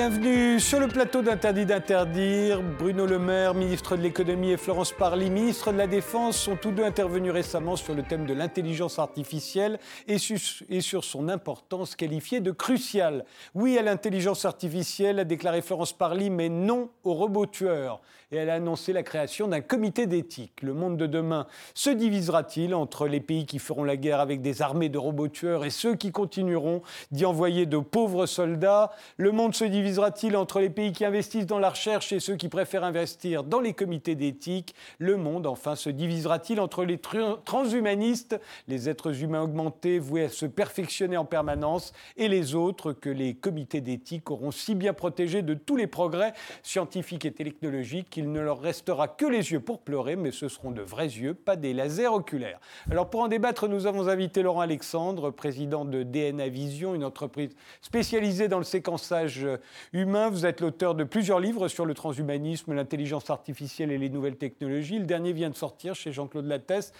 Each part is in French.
Bienvenue sur le plateau d'Interdit d'interdire. Bruno Le Maire, ministre de l'économie, et Florence Parly, ministre de la Défense, sont tous deux intervenus récemment sur le thème de l'intelligence artificielle et, sur son importance qualifiée de cruciale. Oui à l'intelligence artificielle, a déclaré Florence Parly, mais non aux robots tueurs et elle a annoncé la création d'un comité d'éthique. Le monde de demain se divisera-t-il entre les pays qui feront la guerre avec des armées de robots tueurs et ceux qui continueront d'y envoyer de pauvres soldats? Le monde se divisera-t-il entre les pays qui investissent dans la recherche et ceux qui préfèrent investir dans les comités d'éthique? Le monde, enfin, se divisera-t-il entre les transhumanistes, les êtres humains augmentés voués à se perfectionner en permanence, et les autres que les comités d'éthique auront si bien protégés de tous les progrès scientifiques et technologiques il ne leur restera que les yeux pour pleurer, mais ce seront de vrais yeux, pas des lasers oculaires. Alors pour en débattre, nous avons invité Laurent Alexandre, président de DNA Vision, une entreprise spécialisée dans le séquençage humain. Vous êtes l'auteur de plusieurs livres sur le transhumanisme, l'intelligence artificielle et les nouvelles technologies. Le dernier vient de sortir chez Jean-Claude Lattès.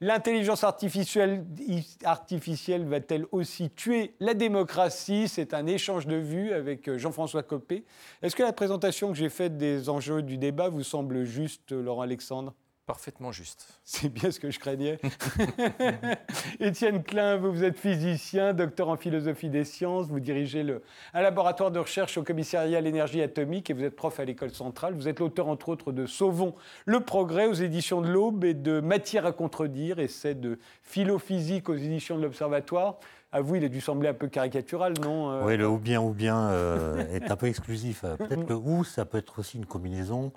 L'intelligence artificielle, artificielle va-t-elle aussi tuer la démocratie? C'est un échange de vues avec Jean-François Copé. Est-ce que la présentation que j'ai faite des enjeux du débat vous semble juste, Laurent Alexandre? Parfaitement juste. C'est bien ce que je craignais. Étienne Klein, vous, êtes physicien, docteur en philosophie des sciences, vous dirigez le, un laboratoire de recherche au commissariat à l'énergie atomique et vous êtes prof à l'école centrale. Vous êtes l'auteur, entre autres, de Sauvons le progrès aux éditions de l'Aube et de Matière à contredire, essai de philo-physique aux éditions de l'Observatoire. À vous, il a dû sembler un peu caricatural, non euh Oui, le ou bien ou bien euh, est un peu exclusif. Peut-être que ou, ça peut être aussi une combinaison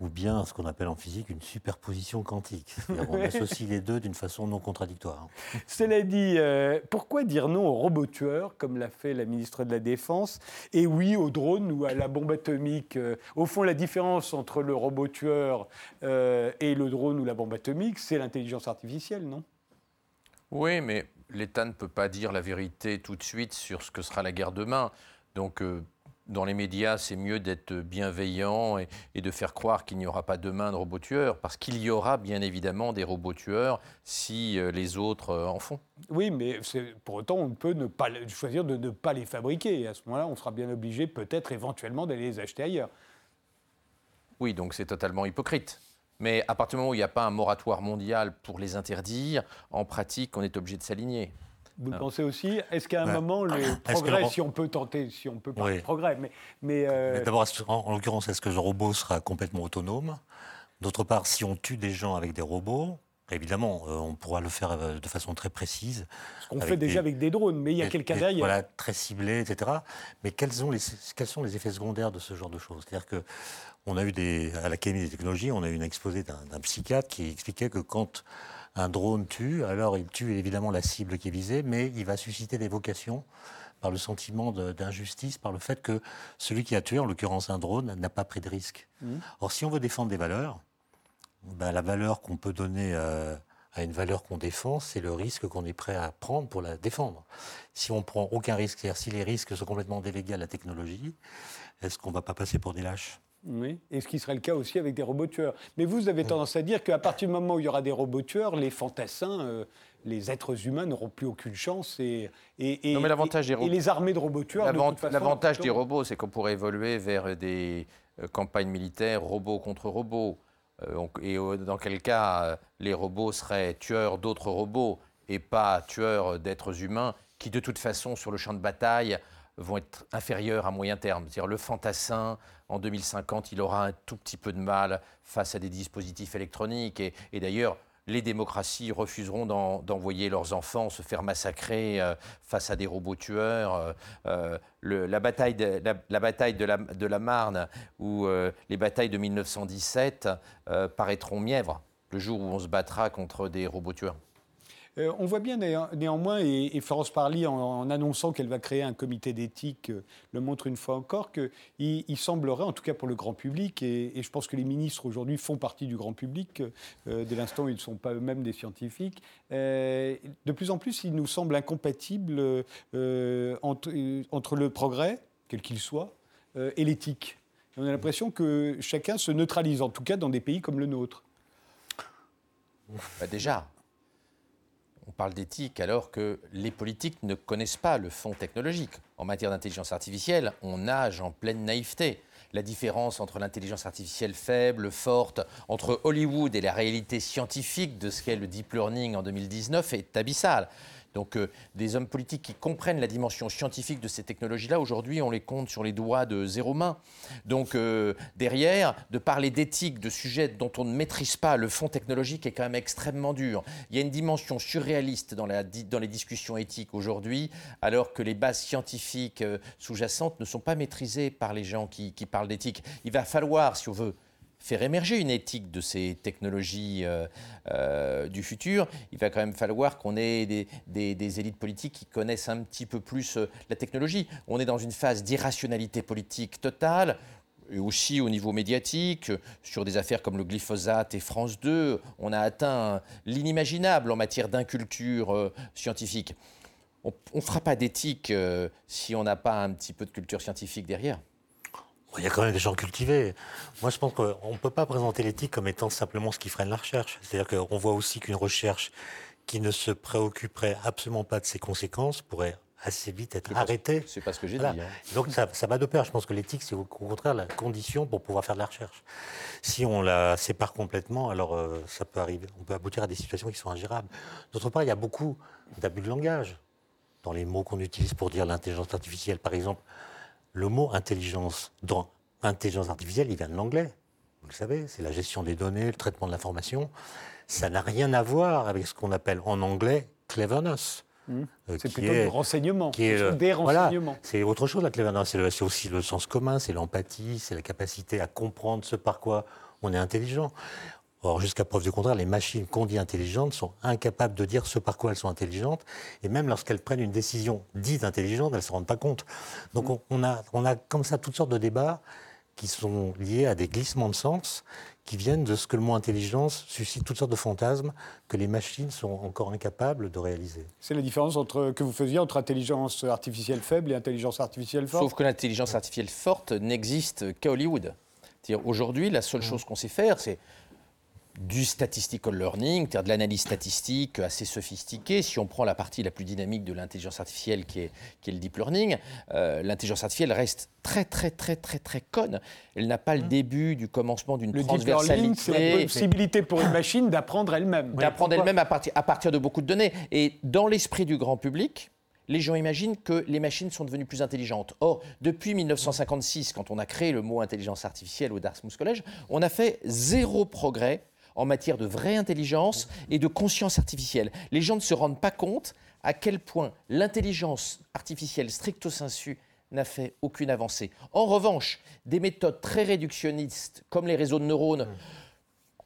ou bien ce qu'on appelle en physique une superposition quantique. On associe les deux d'une façon non contradictoire. Cela dit, euh, pourquoi dire non aux robots tueurs, comme l'a fait la ministre de la Défense, et oui aux drones ou à la bombe atomique euh, Au fond, la différence entre le robot tueur euh, et le drone ou la bombe atomique, c'est l'intelligence artificielle, non? Oui, mais l'État ne peut pas dire la vérité tout de suite sur ce que sera la guerre demain. Donc, dans les médias, c'est mieux d'être bienveillant et, de faire croire qu'il n'y aura pas demain de robots tueurs, parce qu'il y aura bien évidemment des robots tueurs si euh, les autres euh, en font. Oui, mais pour autant, on peut ne pas, choisir de ne pas les fabriquer. Et à ce moment-là, on sera bien obligé, peut-être éventuellement, d'aller les acheter ailleurs. Oui, donc c'est totalement hypocrite. Mais à partir du moment où il n'y a pas un moratoire mondial pour les interdire, en pratique, on est obligé de s'aligner. Vous le pensez aussi Est-ce qu'à un moment, le progrès, si on peut tenter, si on peut parler de progrès, mais... mais, euh, D'abord, en, l'occurrence, est-ce que le robot sera complètement autonome? D'autre part, si on tue des gens avec des robots, Évidemment, euh, on pourra le faire euh, de façon très précise. Ce qu'on fait déjà avec des drones, mais il y a quelqu'un derrière. Voilà, très ciblé, etc. Mais quels, les, quels, sont les effets secondaires de ce genre de choses? C'est-à-dire que on a eu des, à l'Académie des technologies, on a eu une exposé d'un psychiatre qui expliquait que quand un drone tue, alors il tue évidemment la cible qui est visée, mais il va susciter des vocations par le sentiment d'injustice, par le fait que celui qui a tué, en l'occurrence un drone, n'a pas pris de risque. Mmh. Or, si on veut défendre des valeurs, ben, la valeur qu'on peut donner euh, à une valeur qu'on défend, c'est le risque qu'on est prêt à prendre pour la défendre. Si on prend aucun risque, c'est-à-dire si les risques sont complètement délégués à la technologie, est-ce qu'on ne va pas passer pour des lâches? Oui, et ce qui serait le cas aussi avec des robots tueurs. Mais vous avez tendance à dire qu'à partir du moment où il y aura des robots tueurs, les fantassins, euh, les êtres humains n'auront plus aucune chance. Et, et, non, mais l'avantage des robots... et les armées de robots tueurs. L'avantage des robots, c'est qu'on pourrait évoluer vers des euh, campagnes militaires robots contre robots. Euh, et dans quel cas les robots seraient tueurs d'autres robots et pas tueurs d'êtres humains qui, de toute façon, sur le champ de bataille, vont être inférieurs à moyen terme. C'est-à-dire le fantassin, en 2050, il aura un tout petit peu de mal face à des dispositifs électroniques. Et, d'ailleurs, les démocraties refuseront d'envoyer leurs enfants se faire massacrer euh, face à des robots tueurs. Euh, euh, la bataille, de la, bataille de, la, de la Marne ou les batailles de 1917 paraîtront mièvres le jour où on se battra contre des robots tueurs. Euh, on voit bien néanmoins, et, Florence Parly, en, annonçant qu'elle va créer un comité d'éthique, euh, le montre une fois encore, qu'il il semblerait, en tout cas pour le grand public, et, je pense que les ministres aujourd'hui font partie du grand public, euh, dès l'instant où ils ne sont pas eux-mêmes des scientifiques, de plus en plus, il nous semble incompatible entre, entre, le progrès, quel qu'il soit, et l'éthique. On a l'impression que chacun se neutralise, en tout cas dans des pays comme le nôtre. Bah déjà, parle d'éthique alors que les politiques ne connaissent pas le fond technologique. En matière d'intelligence artificielle, on nage en pleine naïveté. La différence entre l'intelligence artificielle faible, forte, entre Hollywood et la réalité scientifique de ce qu'est le deep learning en 2019 est abyssale. Donc euh, des hommes politiques qui comprennent la dimension scientifique de ces technologies-là, aujourd'hui, on les compte sur les doigts de zéro main. Donc euh, derrière, de parler d'éthique, de sujets dont on ne maîtrise pas le fond technologique est quand même extrêmement dur. Il y a une dimension surréaliste dans, les discussions éthiques aujourd'hui, alors que les bases scientifiques euh, sous-jacentes ne sont pas maîtrisées par les gens qui parlent d'éthique. Il va falloir, si on veut, faire émerger une éthique de ces technologies euh, euh, du futur, il va quand même falloir qu'on ait des, élites politiques qui connaissent un petit peu plus euh, la technologie. On est dans une phase d'irrationalité politique totale. Et aussi au niveau médiatique, sur des affaires comme le glyphosate et France 2, on a atteint l'inimaginable en matière d'inculture scientifique. On ne fera pas d'éthique si on n'a pas un petit peu de culture scientifique derrière. Il y a quand même des gens cultivés. Moi, je pense qu'on ne peut pas présenter l'éthique comme étant simplement ce qui freine la recherche. C'est-à-dire qu'on voit aussi qu'une recherche qui ne se préoccuperait absolument pas de ses conséquences pourrait assez vite être arrêtée. C'est pas ce que j'ai dit. Hein. Donc ça, ça va de pair. Je pense que l'éthique, c'est au contraire la condition pour pouvoir faire de la recherche. Si on la sépare complètement, alors euh, ça peut arriver. On peut aboutir à des situations qui sont ingérables. D'autre part, il y a beaucoup d'abus de langage dans les mots qu'on utilise pour dire l'intelligence artificielle. Par exemple, le mot intelligence, dans intelligence artificielle, il vient de l'anglais. Vous le savez, c'est la gestion des données, le traitement de l'information. Ça n'a rien à voir avec ce qu'on appelle en anglais cleverness. Mmh. Euh, c'est plutôt du renseignement, qui est, des renseignements. c'est autre chose la cleverness, c'est aussi le sens commun, c'est l'empathie, c'est la capacité à comprendre ce par quoi on est intelligent. Or, jusqu'à preuve du contraire, les machines qu'on dit intelligentes sont incapables de dire ce par quoi elles sont intelligentes. Et même lorsqu'elles prennent une décision dite intelligente, elles ne se rendent pas compte. Donc, mm. on, a, on a comme ça toutes sortes de débats qui sont liés à des glissements de sens qui viennent de ce que le mot intelligence suscite toutes sortes de fantasmes que les machines sont encore incapables de réaliser. C'est la différence entre, que vous faisiez entre intelligence artificielle faible et intelligence artificielle forte Sauf que l'intelligence artificielle forte n'existe qu'à Hollywood. Aujourd'hui, la seule mm. chose qu'on sait faire, c'est du statistical learning, c'est-à-dire de l'analyse statistique assez sophistiquée. Si on prend la partie la plus dynamique de l'intelligence artificielle qui est, qui est, le deep learning, euh, l'intelligence artificielle reste très très très très très conne. Elle n'a pas le mmh. début du commencement d'une transversalité. Le deep learning, c'est la possibilité pour une machine d'apprendre elle-même. D'apprendre elle-même à partir, à partir de beaucoup de données. Et dans l'esprit du grand public, les gens imaginent que les machines sont devenues plus intelligentes. Or, depuis 1956, quand on a créé le mot intelligence artificielle au Dartmouth College, on a fait zéro progrès en matière de vraie intelligence et de conscience artificielle. Les gens ne se rendent pas compte à quel point l'intelligence artificielle stricto sensu n'a fait aucune avancée. En revanche, des méthodes très réductionnistes, comme les réseaux de neurones,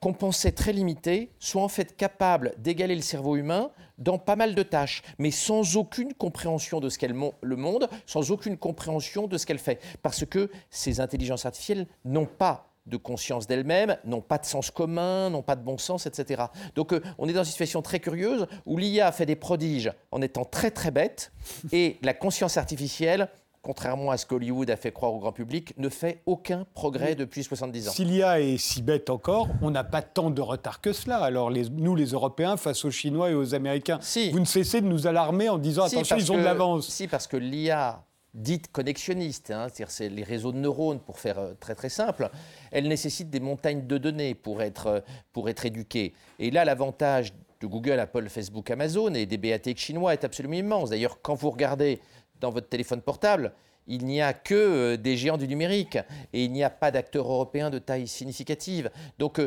qu'on pensait très limitées, sont en fait capables d'égaler le cerveau humain dans pas mal de tâches, mais sans aucune compréhension de ce qu'est le monde, sans aucune compréhension de ce qu'elle fait. Parce que ces intelligences artificielles n'ont pas de conscience d'elle-même, n'ont pas de sens commun, n'ont pas de bon sens, etc. Donc euh, on est dans une situation très curieuse où l'IA fait des prodiges en étant très très bête et la conscience artificielle contrairement à ce qu'Hollywood a fait croire au grand public, ne fait aucun progrès depuis 70 ans. Si l'IA est si bête encore, on n'a pas tant de retard que cela. Alors nous, les Européens, face aux Chinois et aux Américains, vous ne cessez de nous alarmer en disant attention, ils ont de l'avance. Si, parce que l'IA dite connexionniste, hein, c'est-à-dire les réseaux de neurones pour faire euh, très très simple, elle nécessite des montagnes de données pour être, euh, pour être éduquée. Et là, l'avantage de Google, Apple, Facebook, Amazon et des BATX chinois est absolument immense. D'ailleurs, quand vous regardez dans votre téléphone portable, il n'y a que euh, des géants du numérique et il n'y a pas d'acteurs européens de taille significative. Donc,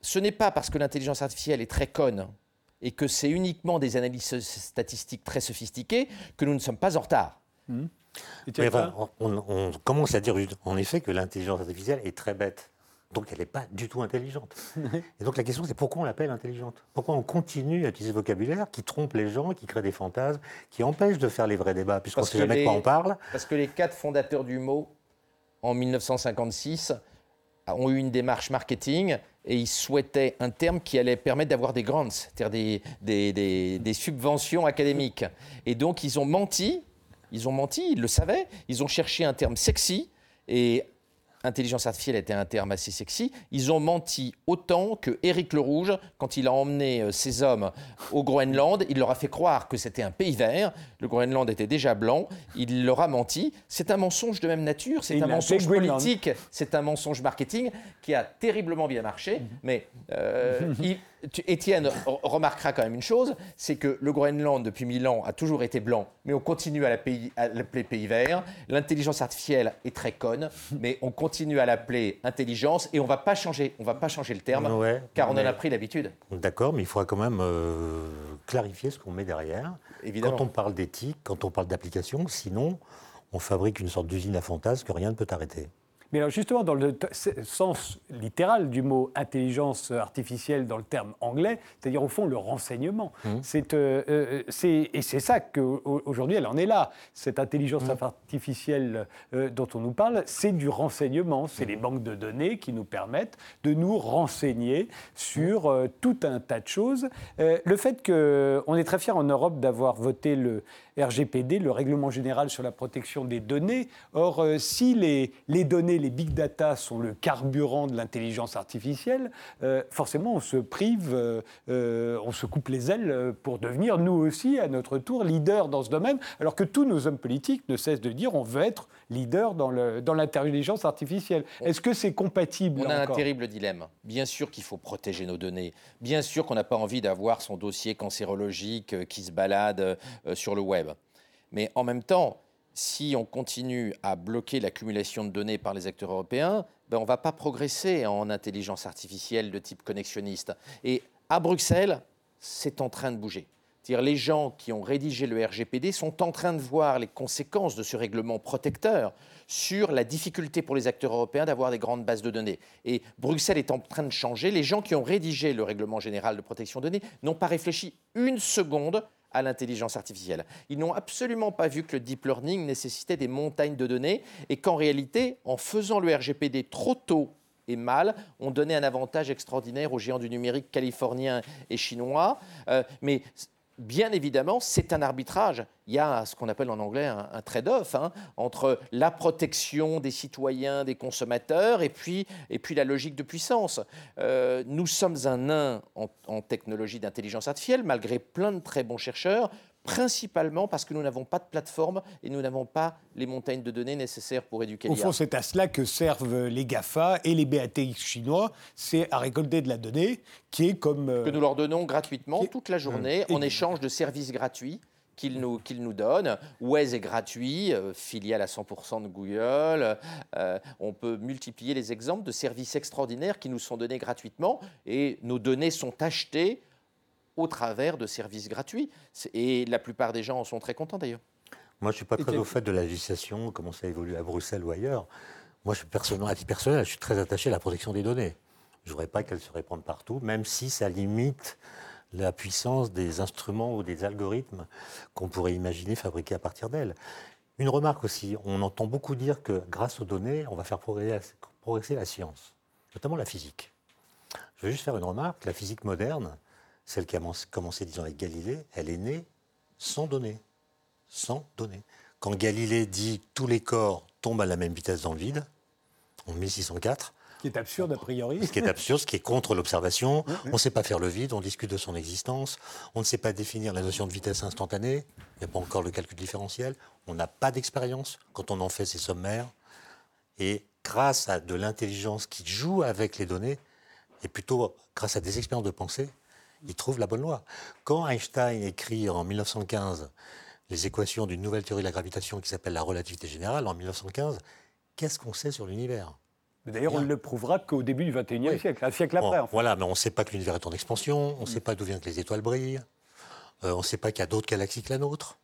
ce n'est pas parce que l'intelligence artificielle est très conne et que c'est uniquement des analyses statistiques très sophistiquées que nous ne sommes pas en retard. Mmh on, commence à dire en effet que l'intelligence artificielle est très bête. Donc elle n'est pas du tout intelligente. Et donc la question c'est pourquoi on l'appelle intelligente? Pourquoi on continue à utiliser ce vocabulaire qui trompe les gens, qui crée des fantasmes, qui empêche de faire les vrais débats, puisqu'on ne sait jamais de quoi on parle? Parce que les quatre fondateurs du mot, en 1956, ont eu une démarche marketing et ils souhaitaient un terme qui allait permettre d'avoir des grants, c'est-à-dire des subventions académiques. Et donc ils ont menti ils ont menti, ils le savaient. Ils ont cherché un terme sexy et intelligence artificielle était un terme assez sexy, ils ont menti autant que Éric le Rouge, quand il a emmené euh, ses hommes au Groenland, il leur a fait croire que c'était un pays vert. Le Groenland était déjà blanc. Il leur a menti. C'est un mensonge de même nature. C'est un mensonge politique. C'est un mensonge marketing qui a terriblement bien marché. Mais euh, Étienne remarquera quand même une chose, c'est que le Groenland, depuis mille ans, a toujours été blanc, mais on continue à l'appeler pays vert. L'intelligence artificielle est très conne, mais on continue à l'appeler intelligence et on va pas changer, on va pas changer le terme, car on en a pris l'habitude. D'accord, mais il faudra quand même euh, clarifier ce qu'on met derrière. Évidemment. Quand on parle d'éthique, quand on parle d'application, sinon on fabrique une sorte d'usine à fantasmes que rien ne peut arrêter. Mais alors justement, dans le sens littéral du mot intelligence artificielle dans le terme anglais, c'est-à-dire au fond le renseignement. Mmh. Euh, euh, c'est, et c'est ça qu'aujourd'hui elle en est là. Cette intelligence mmh. artificielle euh, dont on nous parle, c'est du renseignement. C'est les banques de données qui nous permettent de nous renseigner sur tout un tas de choses. le fait qu'on est très fier en Europe d'avoir voté le RGPD, le Règlement général sur la protection des données. Or, euh, si les, les, données, les big data sont le carburant de l'intelligence artificielle, euh, forcément on se prive, euh, on se coupe les ailes pour devenir nous aussi, à notre tour, leader dans ce domaine, alors que tous nos hommes politiques ne cessent de dire on veut être leader dans l'intelligence dans artificielle. Est-ce que c'est compatible On a un terrible dilemme. Bien sûr qu'il faut protéger nos données. Bien sûr qu'on n'a pas envie d'avoir son dossier cancérologique qui se balade sur le web. Mais en même temps, si on continue à bloquer l'accumulation de données par les acteurs européens, ben on ne va pas progresser en intelligence artificielle de type connexionniste. Et à Bruxelles, c'est en train de bouger. -dire les gens qui ont rédigé le RGPD sont en train de voir les conséquences de ce règlement protecteur sur la difficulté pour les acteurs européens d'avoir des grandes bases de données. Et Bruxelles est en train de changer. Les gens qui ont rédigé le règlement général de protection de données n'ont pas réfléchi une seconde à l'intelligence artificielle. Ils n'ont absolument pas vu que le deep learning nécessitait des montagnes de données et qu'en réalité, en faisant le RGPD trop tôt et mal, on donnait un avantage extraordinaire aux géants du numérique californiens et chinois. Euh, mais bien évidemment, c'est un arbitrage. Il y a ce qu'on appelle en anglais un, trade-off hein, entre la protection des citoyens, des consommateurs, et puis, et puis la logique de puissance. Euh, nous sommes un nain en technologie d'intelligence artificielle, malgré plein de très bons chercheurs principalement parce que nous n'avons pas de plateforme et nous n'avons pas les montagnes de données nécessaires pour éduquer Au fond, c'est à cela que servent les GAFA et les BATX chinois, c'est à récolter de la donnée qui est comme... Euh, que nous leur donnons gratuitement toute la journée en échange de services gratuits qu'ils nous, nous donnent. Waze est gratuit, euh, filiale à 100% de Google. Euh, on peut multiplier les exemples de services extraordinaires qui nous sont donnés gratuitement et nos données sont achetées au travers de services gratuits. Et la plupart des gens en sont très contents d'ailleurs. Moi, je ne suis pas très au fait de la législation, comment ça évolue à Bruxelles ou ailleurs. Moi, je suis personnellement, à titre personnel, je suis très attaché à la protection des données. Je ne voudrais pas qu'elles se répandent partout, même si ça limite la puissance des instruments ou des algorithmes qu'on pourrait imaginer fabriquer à partir d'elles. Une remarque aussi, on entend beaucoup dire que grâce aux données, on va faire progresser la science, notamment la physique. Je veux juste faire une remarque, la physique moderne, celle qui a commencé, disons, avec Galilée, elle est née sans données. Sans données. Quand Galilée dit tous les corps tombent à la même vitesse dans le vide, en 1604, ce qui est absurde a priori. Ce qui est absurde, ce qui est contre l'observation. On ne sait pas faire le vide, on discute de son existence. On ne sait pas définir la notion de vitesse instantanée. Il n'y a pas encore le calcul différentiel. On n'a pas d'expérience quand on en fait ses sommaires. Et grâce à de l'intelligence qui joue avec les données, et plutôt grâce à des expériences de pensée, il trouve la bonne loi. Quand Einstein écrit en 1915 les équations d'une nouvelle théorie de la gravitation qui s'appelle la relativité générale, en 1915, qu'est-ce qu'on sait sur l'univers? D'ailleurs, on ne le prouvera qu'au début du XXIe siècle, un siècle après. Voilà, mais on ne sait pas que l'univers est en expansion, on ne sait pas d'où vient que les étoiles brillent, euh, on ne sait pas qu'il y a d'autres galaxies que la nôtre.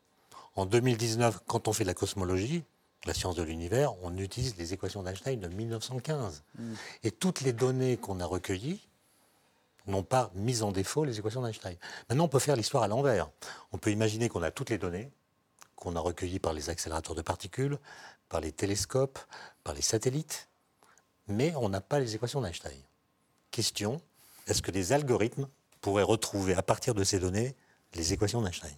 En 2019, quand on fait de la cosmologie, la science de l'univers, on utilise les équations d'Einstein de 1915. Mm. Et toutes les données qu'on a recueillies, n'ont pas mis en défaut les équations d'Einstein. Maintenant, on peut faire l'histoire à l'envers. On peut imaginer qu'on a toutes les données qu'on a recueillies par les accélérateurs de particules, par les télescopes, par les satellites, mais on n'a pas les équations d'Einstein. Question, est-ce que les algorithmes pourraient retrouver à partir de ces données les équations d'Einstein?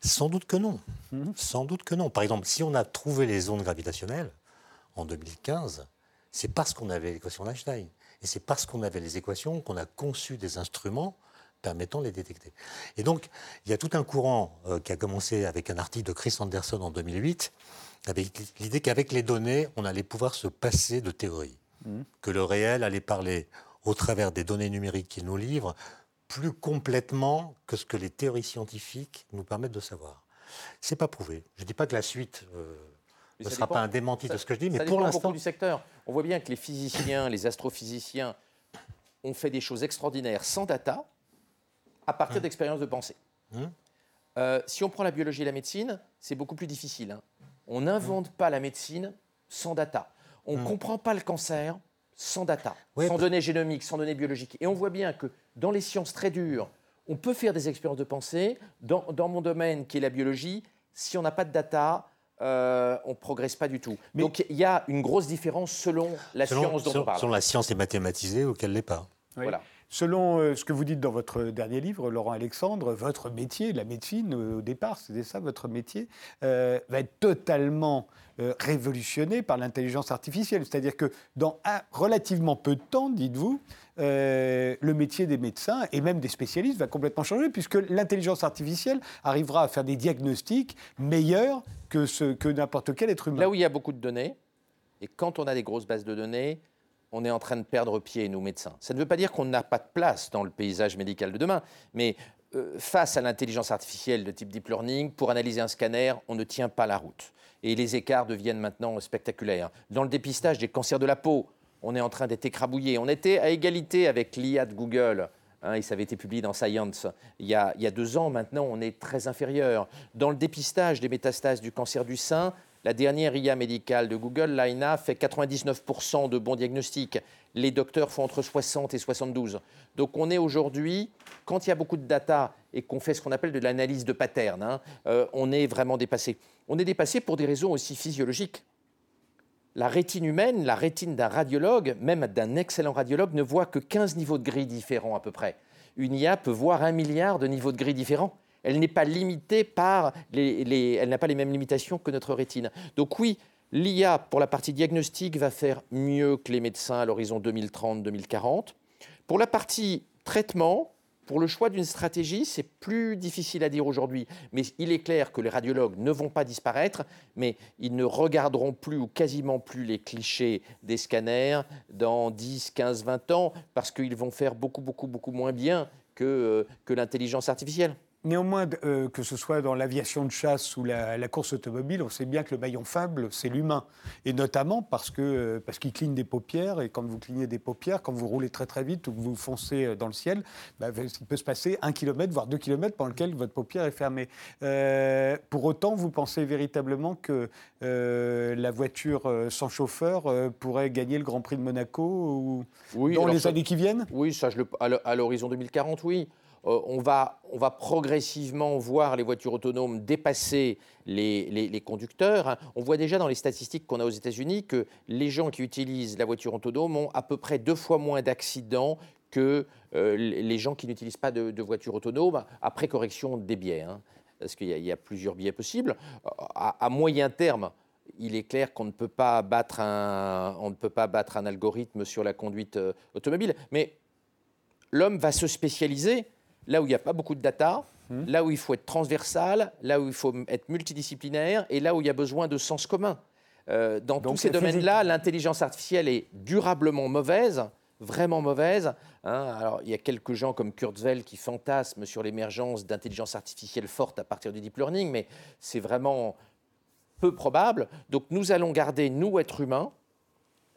Sans doute que non. Mhm. Sans doute que non. Par exemple, si on a trouvé les ondes gravitationnelles en 2015, c'est parce qu'on avait l'équation d'Einstein. Et c'est parce qu'on avait les équations qu'on a conçu des instruments permettant de les détecter. Et donc, il y a tout un courant euh, qui a commencé avec un article de Chris Anderson en 2008, avec l'idée qu'avec les données, on allait pouvoir se passer de théorie, mmh. que le réel allait parler au travers des données numériques qu'il nous livre plus complètement que ce que les théories scientifiques nous permettent de savoir. C'est pas prouvé. Je ne dis pas que la suite euh, ne sera pas un démenti de ce que je dis, mais pour l'instant. du secteur. On voit bien que les physiciens, les astrophysiciens ont fait des choses extraordinaires sans data, à partir mmh. d'expériences de pensée. Mmh. Euh, si on prend la biologie et la médecine, c'est beaucoup plus difficile. Hein. On n'invente pas la médecine sans data. On ne comprend pas le cancer sans data, sans données génomiques, sans données biologiques. Et on voit bien que dans les sciences très dures, on peut faire des expériences de pensée. Dans, mon domaine, qui est la biologie, si on n'a pas de data, euh, on ne progresse pas du tout. Donc il y a une grosse différence selon la science dont on parle. Selon la science est mathématisée ou qu'elle ne l'est pas. Voilà. Selon euh, ce que vous dites dans votre dernier livre, Laurent Alexandre, votre métier, la médecine, au départ, c'était ça votre métier, euh, va être totalement euh, révolutionné par l'intelligence artificielle. C'est-à-dire que dans un, relativement peu de temps, dites-vous, le métier des médecins et même des spécialistes va complètement changer, puisque l'intelligence artificielle arrivera à faire des diagnostics meilleurs que n'importe quel être humain. Là où il y a beaucoup de données, et quand on a des grosses bases de données, on est en train de perdre pied, nous médecins. Ça ne veut pas dire qu'on n'a pas de place dans le paysage médical de demain, mais euh, face à l'intelligence artificielle de type deep learning, pour analyser un scanner, on ne tient pas la route. Et les écarts deviennent maintenant spectaculaires. Dans le dépistage des cancers de la peau, on est en train d'être écrabouillé. On était à égalité avec l'IA de Google. Hein, et ça avait été publié dans Science il y, a, il y a deux ans. Maintenant, on est très inférieur. Dans le dépistage des métastases du cancer du sein, la dernière IA médicale de Google, l'AINA, fait 99% de bons diagnostics. Les docteurs font entre 60 et 72. Donc on est aujourd'hui, quand il y a beaucoup de data et qu'on fait ce qu'on appelle de l'analyse de pattern, hein, euh, on est vraiment dépassé. On est dépassé pour des raisons aussi physiologiques. La rétine humaine, la rétine d'un radiologue, même d'un excellent radiologue, ne voit que 15 niveaux de gris différents à peu près. Une IA peut voir un milliard de niveaux de gris différents elle n'est pas limitée par les, elle n'a pas les mêmes limitations que notre rétine. Donc oui, l'IA pour la partie diagnostique va faire mieux que les médecins à l'horizon 2030-2040. Pour la partie traitement, pour le choix d'une stratégie, c'est plus difficile à dire aujourd'hui, mais il est clair que les radiologues ne vont pas disparaître, mais ils ne regarderont plus ou quasiment plus les clichés des scanners dans 10, 15, 20 ans, parce qu'ils vont faire beaucoup, beaucoup, beaucoup moins bien que, euh, que l'intelligence artificielle. Néanmoins, euh, que ce soit dans l'aviation de chasse ou la, course automobile, on sait bien que le maillon faible, c'est l'humain. Et notamment parce que euh, parce qu'il cligne des paupières, et quand vous clignez des paupières, quand vous roulez très très vite ou que vous foncez euh, dans le ciel, bah, il peut se passer un kilomètre, voire deux kilomètres pendant lequel votre paupière est fermée. pour autant, vous pensez véritablement que la voiture sans chauffeur pourrait gagner le Grand Prix de Monaco ou dans les années qui viennent? Oui, ça, je le, à l'horizon 2040, oui. Euh, on, va, progressivement voir les voitures autonomes dépasser les, conducteurs. On voit déjà dans les statistiques qu'on a aux États-Unis que les gens qui utilisent la voiture autonome ont à peu près deux fois moins d'accidents que euh, les gens qui n'utilisent pas de, voiture autonome, après correction des biais, hein. parce qu'il y, a plusieurs biais possibles. À, moyen terme, il est clair qu'on ne peut pas battre un, ne peut pas battre un algorithme sur la conduite euh, automobile, mais l'homme va se spécialiser là où il n'y a pas beaucoup de data, hmm. là où il faut être transversal, là où il faut être multidisciplinaire et là où il y a besoin de sens commun. Euh, dans tous ces domaines-là, l'intelligence artificielle est durablement mauvaise, vraiment mauvaise. Hein. Alors, il y a quelques gens comme Kurzweil qui fantasment sur l'émergence d'intelligence artificielle forte à partir du deep learning, mais c'est vraiment peu probable. Donc, nous allons garder, nous, êtres humains,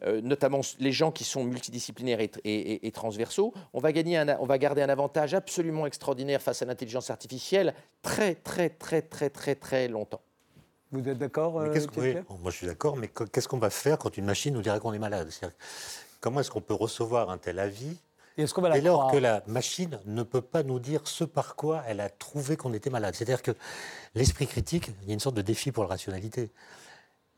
notamment les gens qui sont multidisciplinaires et, transversaux, on va, gagner on va garder un avantage absolument extraordinaire face à l'intelligence artificielle très, très, très, très, très, très longtemps. Vous êtes d'accord euh, Moi, je suis d'accord, mais qu'est-ce qu'on va faire quand une machine nous dirait qu'on est malade? Comment est-ce qu'on peut recevoir un tel avis et est-ce qu'on va la dès lors que la machine ne peut pas nous dire ce par quoi elle a trouvé qu'on était malade? C'est-à-dire que l'esprit critique, il y a une sorte de défi pour la rationalité.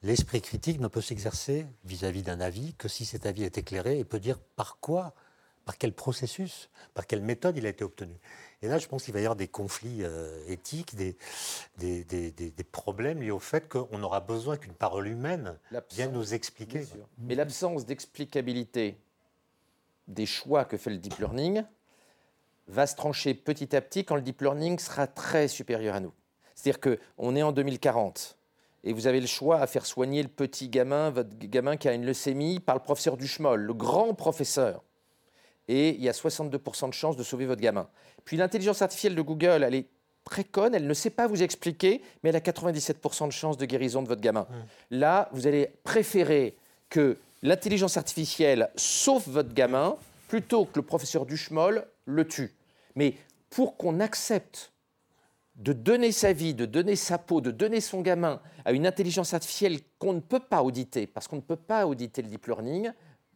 L'esprit critique ne peut s'exercer vis-à-vis d'un avis que si cet avis est éclairé et peut dire par quoi, par quel processus, par quelle méthode il a été obtenu. Et là, je pense qu'il va y avoir des conflits euh, éthiques, des, des, des, des, problèmes liés au fait qu'on aura besoin qu'une parole humaine vienne nous expliquer. Mais l'absence d'explicabilité des choix que fait le deep learning va se trancher petit à petit quand le deep learning sera très supérieur à nous. C'est-à-dire qu'on est en 2040 et vous avez le choix à faire soigner le petit gamin, votre gamin qui a une leucémie, par le professeur Duchemol, le grand professeur. Et il y a 62% de chances de sauver votre gamin. Puis l'intelligence artificielle de Google, elle est très conne, elle ne sait pas vous expliquer, mais elle a 97% de chances de guérison de votre gamin. Là, vous allez préférer que l'intelligence artificielle sauve votre gamin plutôt que le professeur Duchemol le tue. Mais pour qu'on accepte de donner sa vie, de donner sa peau, de donner son gamin à une intelligence artificielle qu'on ne peut pas auditer, parce qu'on ne peut pas auditer le deep learning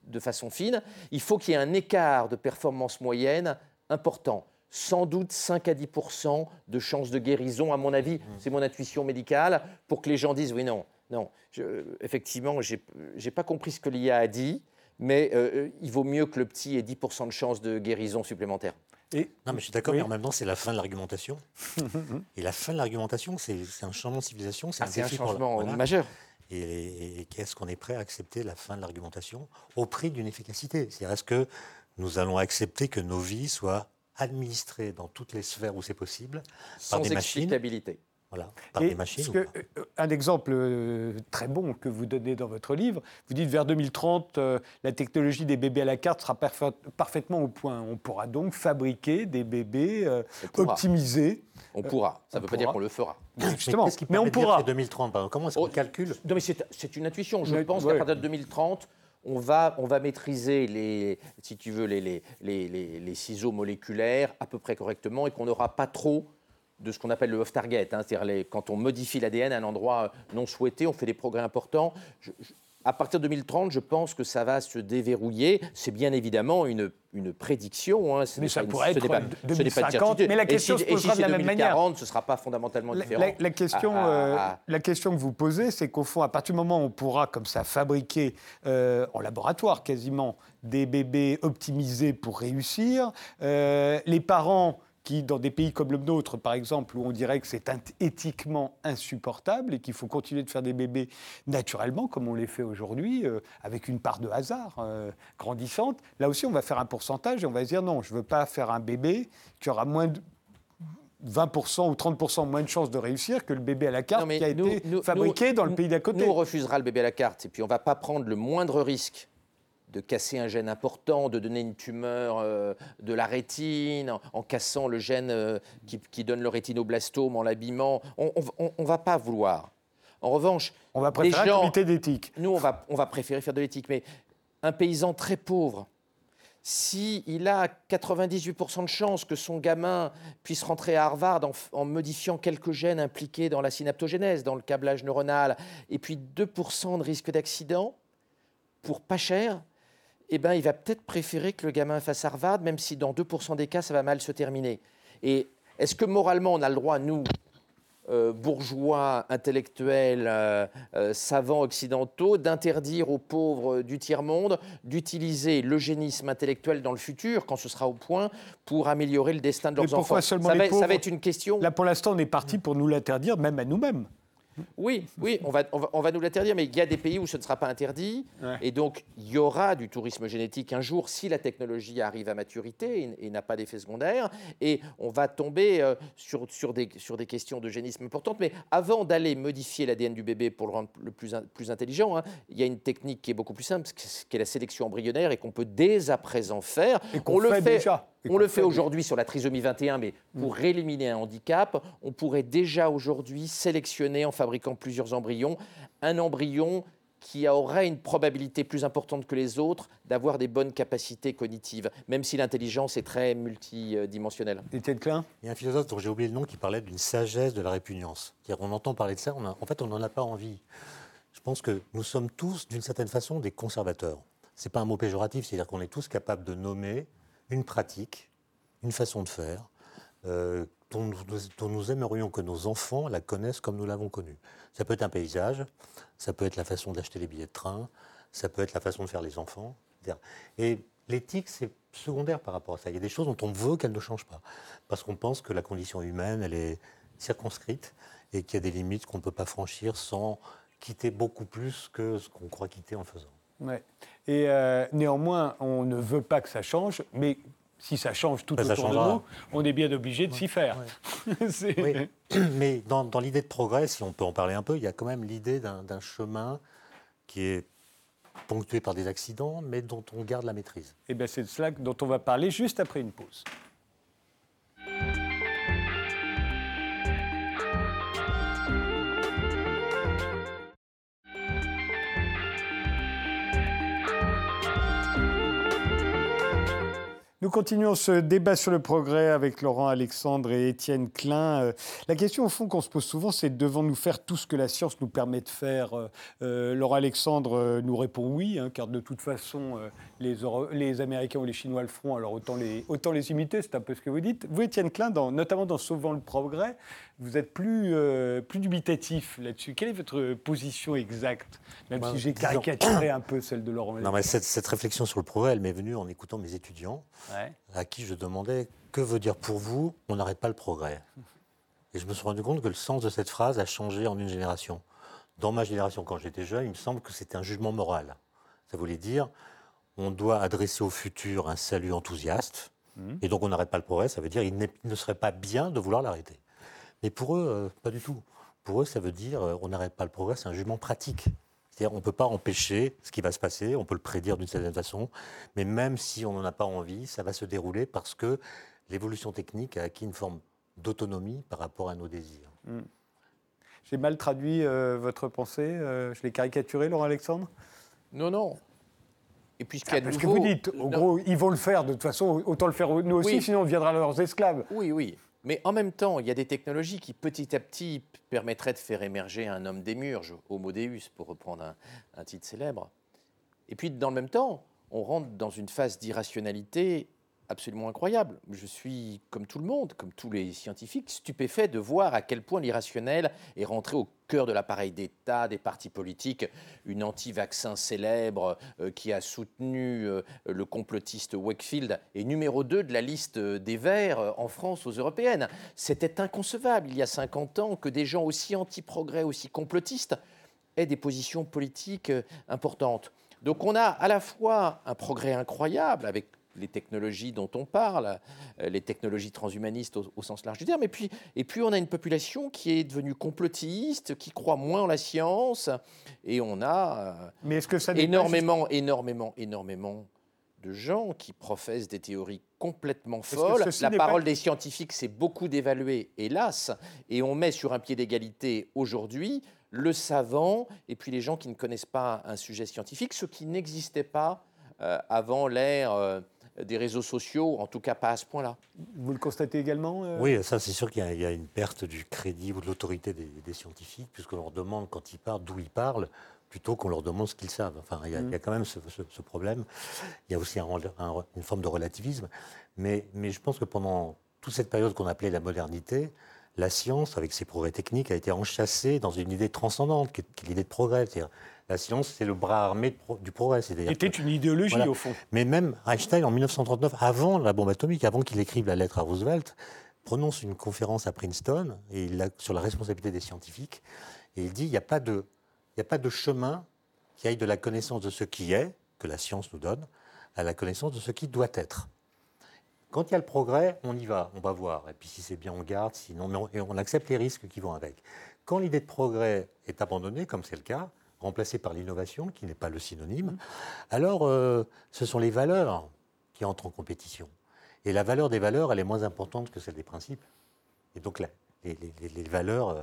de façon fine, il faut qu'il y ait un écart de performance moyenne important. Sans doute 5 à 10% de chances de guérison, à mon avis, mmh. c'est mon intuition médicale, pour que les gens disent oui, non, non, effectivement, je n'ai pas compris ce que l'IA a dit, mais euh, euh, il vaut mieux que le petit ait 10% de chances de guérison supplémentaire. Non, mais je suis d'accord, mais en même temps, c'est la fin de l'argumentation. et la fin de l'argumentation, c'est un changement de civilisation, c'est un, ah, changement majeur. Et, qu'est-ce qu'on est prêt à accepter la fin de l'argumentation au prix d'une efficacité? C'est-à-dire, est-ce que nous allons accepter que nos vies soient administrées dans toutes les sphères où c'est possible par des machines euh, un exemple euh, très bon que vous donnez dans votre livre, vous dites vers 2030, euh, la technologie des bébés à la carte sera parfaitement au point. On pourra donc fabriquer des bébés optimisés. On pourra. Ça ne veut pas dire qu'on le fera. Justement. Mais, on pourra. 2030, Comment est-ce qu'on oh, calcule? Non, mais c'est une intuition. Je pense qu'à partir de 2030, on va, on va maîtriser les, si tu veux, les, les, les, les ciseaux moléculaires à peu près correctement et qu'on n'aura pas trop de ce qu'on appelle le off-target, hein, c'est-à-dire quand on modifie l'ADN à un endroit non souhaité, on fait des progrès importants. à partir de 2030, je pense que ça va se déverrouiller. C'est bien évidemment une, une prédiction. Hein. mais ça pourrait être pas, 2050. mais la question se posera de la même manière. ce ne sera pas fondamentalement différent. La, question, euh, la question que vous posez, c'est qu'au fond, à partir du moment où on pourra comme ça fabriquer euh, en laboratoire quasiment des bébés optimisés pour réussir, euh, les parents qui, dans des pays comme le nôtre, par exemple, où on dirait que c'est éthiquement insupportable et qu'il faut continuer de faire des bébés naturellement, comme on les fait aujourd'hui, euh, avec une part de hasard euh, grandissante, là aussi, on va faire un pourcentage et on va se dire non, je ne veux pas faire un bébé qui aura moins de 20% ou 30% moins de chances de réussir que le bébé à la carte qui a été fabriqué dans le pays d'à côté. Nous, on refusera le bébé à la carte et puis on ne va pas prendre le moindre risque de casser un gène important, de donner une tumeur euh, de la rétine, en, cassant le gène euh, qui, donne le rétinoblastome, en l'abîmant. On ne va pas vouloir. En revanche, on va préférer un comité d'éthique. Nous, on va, on va préférer faire de l'éthique. Mais un paysan très pauvre, s'il a 98% de chances que son gamin puisse rentrer à Harvard en, en, modifiant quelques gènes impliqués dans la synaptogénèse, dans le câblage neuronal, et puis 2% de risque d'accident, pour pas cher, eh ben, il va peut-être préférer que le gamin fasse Harvard, même si dans 2% des cas, ça va mal se terminer. Et est-ce que moralement, on a le droit, nous, euh, bourgeois, intellectuels, euh, euh, savants occidentaux, d'interdire aux pauvres du tiers-monde d'utiliser l'eugénisme intellectuel dans le futur, quand ce sera au point, pour améliorer le destin de leurs enfants? ça va, ça va être une question. Là, pour l'instant, on est parti pour nous l'interdire, même à nous-mêmes. Oui, oui, on va, on va, nous l'interdire, mais il y a des pays où ce ne sera pas interdit. Et donc, il y aura du tourisme génétique un jour si la technologie arrive à maturité et, n'a pas d'effet secondaire. Et on va tomber euh, sur, sur, des, sur des questions de génisme importantes. Mais avant d'aller modifier l'ADN du bébé pour le rendre le plus, plus intelligent, hein, il y a une technique qui est beaucoup plus simple, qui est la sélection embryonnaire et qu'on peut dès à présent faire. Et qu'on le fait déjà. On le fait aujourd'hui sur la trisomie 21, mais pour mm. éliminer un handicap, on pourrait déjà aujourd'hui sélectionner en fabriquant plusieurs embryons un embryon qui aurait une probabilité plus importante que les autres d'avoir des bonnes capacités cognitives, même si l'intelligence est très multidimensionnelle. Étienne Klein? Il y a un philosophe dont j'ai oublié le nom qui parlait d'une sagesse de la répugnance. On entend parler de ça, en fait on n'en a pas envie. Je pense que nous sommes tous, d'une certaine façon, des conservateurs. Ce n'est pas un mot péjoratif, c'est-à-dire qu'on est tous capables de nommer une pratique, une façon de faire, euh, dont, nous, aimerions que nos enfants la connaissent comme nous l'avons connue. Ça peut être un paysage, ça peut être la façon d'acheter les billets de train, ça peut être la façon de faire les enfants. Et l'éthique, c'est secondaire par rapport à ça. Il y a des choses dont on veut qu'elles ne changent pas. Parce qu'on pense que la condition humaine, elle est circonscrite et qu'il y a des limites qu'on ne peut pas franchir sans quitter beaucoup plus que ce qu'on croit quitter en faisant. Ouais. Et euh, néanmoins, on ne veut pas que ça change, mais si ça change tout Ben, autour de nous, on est bien obligé de s'y faire. Oui, mais dans, dans l'idée de progrès, si on peut en parler un peu, il y a quand même l'idée d'un chemin qui est ponctué par des accidents, mais dont on garde la maîtrise. Eh bien, c'est de cela dont on va parler juste après une pause. Nous continuons ce débat sur le progrès avec Laurent Alexandre et Étienne Klein. Euh, La question au fond qu'on se pose souvent, c'est devons-nous faire tout ce que la science nous permet de faire? Euh, euh, Laurent Alexandre nous répond oui, hein, car de toute façon, les, Américains ou les Chinois le feront, alors autant les, imiter, c'est un peu ce que vous dites. Vous, Étienne Klein, notamment dans Sauvant le progrès, vous êtes plus, euh, plus dubitatif là-dessus. Quelle est votre position exacte? Même Bah, si j'ai caricaturé un peu celle de Laurent Non, mais cette, cette réflexion sur le progrès, elle m'est venue en écoutant mes étudiants, Ouais. à qui je demandais que veut dire pour vous on n'arrête pas le progrès? Et je me suis rendu compte que le sens de cette phrase a changé en une génération. Dans ma génération, quand j'étais jeune, il me semble que c'était un jugement moral. Ça voulait dire on doit adresser au futur un salut enthousiaste, et donc on n'arrête pas le progrès, ça veut dire il il ne serait pas bien de vouloir l'arrêter. Mais pour eux, euh, pas du tout. Pour eux, ça veut dire euh, on n'arrête pas le progrès, c'est un jugement pratique. C'est-à-dire on ne peut pas empêcher ce qui va se passer, on peut le prédire d'une certaine façon, mais même si on n'en a pas envie, ça va se dérouler parce que l'évolution technique a acquis une forme d'autonomie par rapport à nos désirs. J'ai mal traduit euh, votre pensée, euh, je l'ai caricaturé, Laurent Alexandre? Non, non. Et puis ce qu'il y a de Parce que vous dites, au Non. gros, ils vont le faire de toute façon, autant le faire nous aussi, Oui. sinon on viendra leurs esclaves. Oui, oui. Mais en même temps, il y a des technologies qui, petit à petit, permettraient de faire émerger un homme démurge, Homo Deus, pour reprendre un titre célèbre. Et puis, dans le même temps, on rentre dans une phase d'irrationalité absolument incroyable. Je suis, comme tout le monde, comme tous les scientifiques, stupéfait de voir à quel point l'irrationnel est rentré au cœur de l'appareil d'État, des partis politiques. Une anti-vaccin célèbre euh, qui a soutenu euh, le complotiste Wakefield est numéro 2 de la liste euh, des Verts en France aux européennes. C'était inconcevable il y a 50 ans que des gens aussi anti-progrès, aussi complotistes aient des positions politiques importantes. Donc on a à la fois un progrès incroyable avec les technologies dont on parle, euh, les technologies transhumanistes au, au sens large du terme, et puis, et puis on a une population qui est devenue complotiste, qui croit moins en la science, et on a euh, Mais est-ce que ça n'est pas énormément, énormément, énormément de gens qui professent des théories complètement folles. La pas- parole des scientifiques s'est beaucoup dévaluée, hélas, et on met sur un pied d'égalité aujourd'hui le savant et puis les gens qui ne connaissent pas un sujet scientifique, ce qui n'existait pas euh, avant l'ère euh, des réseaux sociaux, en tout cas pas à ce point-là. Vous le constatez également euh Oui, ça c'est sûr qu'il y, a- il y a une perte du crédit ou de l'autorité des, des scientifiques, puisqu'on leur demande quand ils parlent d'où ils parlent, plutôt qu'on leur demande ce qu'ils savent. Enfin, il y a, il y a quand même ce, ce- ce problème. Il y a aussi un rel- un- une forme de relativisme. Mais, mais je pense que pendant toute cette période qu'on appelait la modernité, la science, avec ses progrès techniques, a été enchâssée dans une idée transcendante, qui est, qui est l'idée de progrès. La science, c'est le bras armé pro- du progrès. C'est-à-dire Était que- une idéologie Voilà. au fond. mais même Einstein, en 1939, avant la bombe atomique, avant qu'il écrive la lettre à Roosevelt, prononce une conférence à Princeton et il a- sur la responsabilité des scientifiques. Et il dit il n'y a, pas de- il n'y a pas de chemin qui aille de la connaissance de ce qui est, que la science nous donne, à la connaissance de ce qui doit être. Quand il y a le progrès, on y va, on va voir. Et puis si c'est bien, on garde, sinon, mais on, et on accepte les risques qui vont avec. Quand l'idée de progrès est abandonnée, comme c'est le cas, remplacée par l'innovation, qui n'est pas le synonyme, alors euh, ce sont les valeurs qui entrent en compétition. Et la valeur des valeurs, elle est moins importante que celle des principes. Et donc la- les, valeurs euh,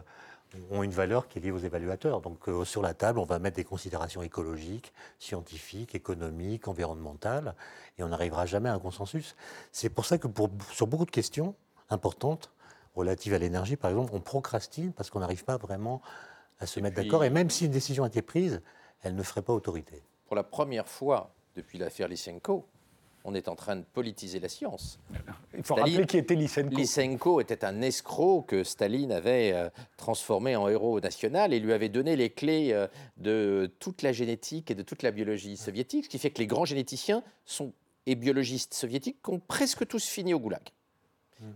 ont une valeur qui est liée aux évaluateurs. Donc euh, sur la table, on va mettre des considérations écologiques, scientifiques, économiques, environnementales, et on n'arrivera jamais à un consensus. C'est pour ça que sur beaucoup de questions importantes, relatives à l'énergie par exemple, on procrastine parce qu'on n'arrive pas vraiment à se Et mettre d'accord. Et même si une décision a été prise, elle ne ferait pas autorité. Pour la première fois depuis l'affaire Lysenko, on est en train de politiser la science. Il faut Staline- rappeler qui était Lysenko. Lysenko était un escroc que Staline avait euh, transformé en héros national et lui avait donné les clés euh, de toute la génétique et de toute la biologie soviétique, ce qui fait que les grands généticiens sont et biologistes soviétiques qui ont presque tous fini au goulag,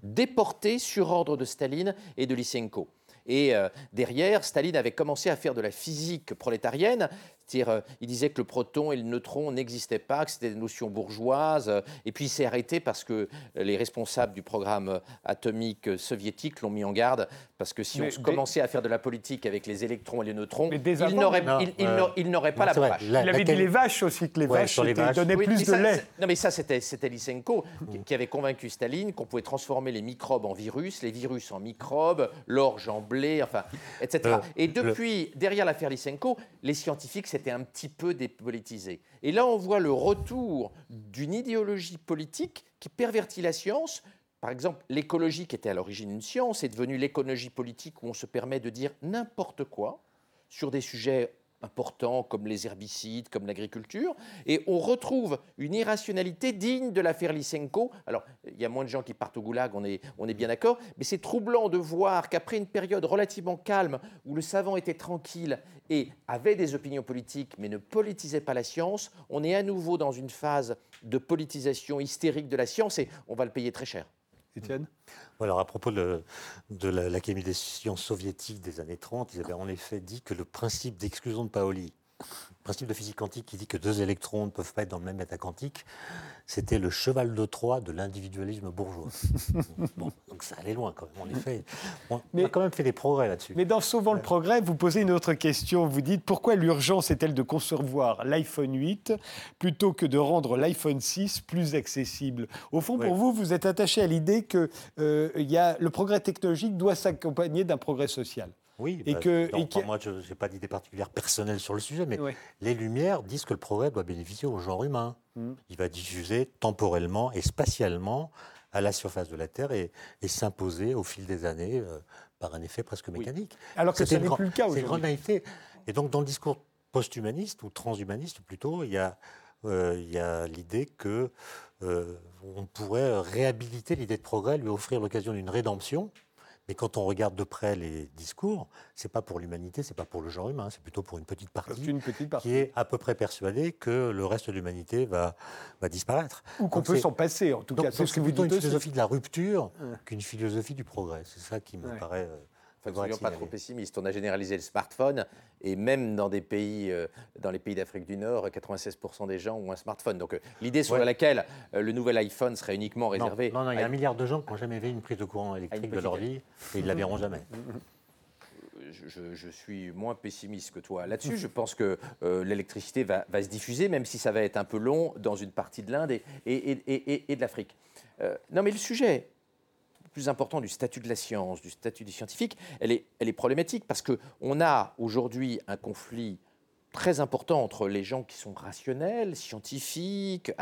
déportés sur ordre de Staline et de Lysenko. Et euh, derrière, Staline avait commencé à faire de la physique prolétarienne, c'est-à-dire, euh, il disait que le proton et le neutron n'existaient pas, que c'était des notions bourgeoises. euh, et puis il s'est arrêté parce que les responsables du programme euh, atomique euh, soviétique l'ont mis en garde. Parce que si Mais on commençait à faire de la politique avec les électrons et les neutrons, il n'aurait euh, pas non, la la- Il avait dit les vaches aussi, que les Ouais, vaches les vaches. donnaient Oui, plus de ça, lait. Non, mais ça, c'était c'était Lysenko qui, qui avait convaincu Staline qu'on pouvait transformer les microbes en virus, les virus en microbes, l'orge en blé, enfin, etc. Euh, Et depuis, derrière l'affaire Lysenko, les scientifiques s'étaient un petit peu dépolitisés. Et là, on voit le retour d'une idéologie politique qui pervertit la science. Par exemple, l'écologie, qui était à l'origine une science, est devenue l'écologie politique où on se permet de dire n'importe quoi sur des sujets importants comme les herbicides, comme l'agriculture, et on retrouve une irrationalité digne de l'affaire Lysenko. Alors, il y a moins de gens qui partent au goulag, on est, on est bien d'accord, mais c'est troublant de voir qu'après une période relativement calme, où le savant était tranquille et avait des opinions politiques, mais ne politisait pas la science, on est à nouveau dans une phase de politisation hystérique de la science, et on va le payer très cher. Étienne Alors, à propos de, de la- l'Académie des sciences soviétiques des années 30, ils avaient en effet dit que le principe d'exclusion de Paoli, le principe de physique quantique qui dit que deux électrons ne peuvent pas être dans le même état quantique, c'était le cheval de Troie de l'individualisme bourgeois. Bon, donc ça allait loin quand même, en effet. On, Mais- a quand même fait des progrès là-dessus. Mais dans Sauvant le progrès, vous posez une autre question. Vous dites pourquoi l'urgence est-elle de concevoir l'iPhone 8 plutôt que de rendre l'iPhone 6 plus accessible? Au fond, pour vous, vous êtes attaché à l'idée que euh, y a, le progrès technologique doit s'accompagner d'un progrès social. Oui, Et bah, que- non, et que- moi je n'ai pas d'idée particulière personnelle sur le sujet, mais Ouais. les Lumières disent que le progrès doit bénéficier au genre humain. Mm. Il va diffuser temporellement et spatialement à la surface de la Terre et, et s'imposer au fil des années euh, par un effet presque mécanique. Alors que ce n'est plus le cas C'est une grande aujourd'hui. naïveté. Et donc dans le discours post-humaniste ou transhumaniste plutôt, il y a, euh, il y a l'idée que euh, on pourrait réhabiliter l'idée de progrès, lui offrir l'occasion d'une rédemption. Mais quand on regarde de près les discours, c'est pas pour l'humanité, c'est pas pour le genre humain, c'est plutôt pour une petite partie une petite partie. qui est à peu près persuadée que le reste de l'humanité va, va disparaître. Ou qu'on peut s'en passer, en tout donc cas. C'est ce que c'est vous plutôt dites une aussi. philosophie de la rupture qu'une philosophie du progrès. C'est ça qui me Ouais. paraît. euh, Enfin, soyons pas trop pessimistes. On a généralisé le smartphone et même dans des pays, euh, dans les pays d'Afrique du Nord, 96% des gens ont un smartphone. Donc euh, l'idée sur Ouais. laquelle euh, le nouvel iPhone serait uniquement réservé. non, non, il y a à- un milliard de gens qui n'ont jamais vu une prise de courant électrique de leur vie et ils ne la verront jamais. je, je- je suis moins pessimiste que toi là-dessus. Je pense que euh, l'électricité va, va se diffuser, même si ça va être un peu long, dans une partie de l'Inde et, et- et- et- et de l'Afrique. Euh, non, mais le sujet plus important du statut de la science, du statut du scientifique, elle est, problématique parce qu'on a aujourd'hui un conflit très important entre les gens qui sont rationnels, scientifiques,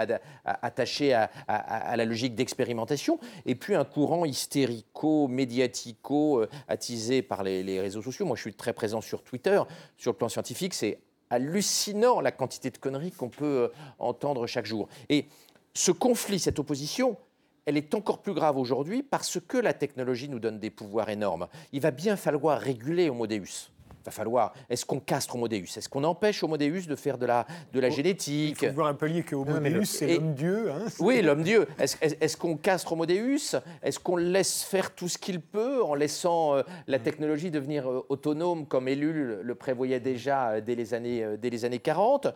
attachés à, la logique d'expérimentation, et puis un courant hystérico, médiatico, euh, attisé par les, les réseaux sociaux. Moi, je suis très présent sur Twitter. Sur le plan scientifique, c'est hallucinant la quantité de conneries qu'on peut euh, entendre chaque jour. Et ce conflit, cette opposition, elle est encore plus grave aujourd'hui parce que la technologie nous donne des pouvoirs énormes. Il va bien falloir réguler Homo Deus. Il va falloir. Est-ce qu'on castre Homo Deus Est-ce qu'on empêche Homo Deus de faire de la, de la Il génétique? faut voir un peu lié que Homo Deus, c'est et- l'homme-dieu. hein. oui, l'homme-dieu. Est-ce est-ce- qu'on castre Homo Deus Est-ce qu'on laisse faire tout ce qu'il peut en laissant euh, la technologie devenir euh, autonome comme Ellul le prévoyait déjà euh, dès, les années, dès les années 40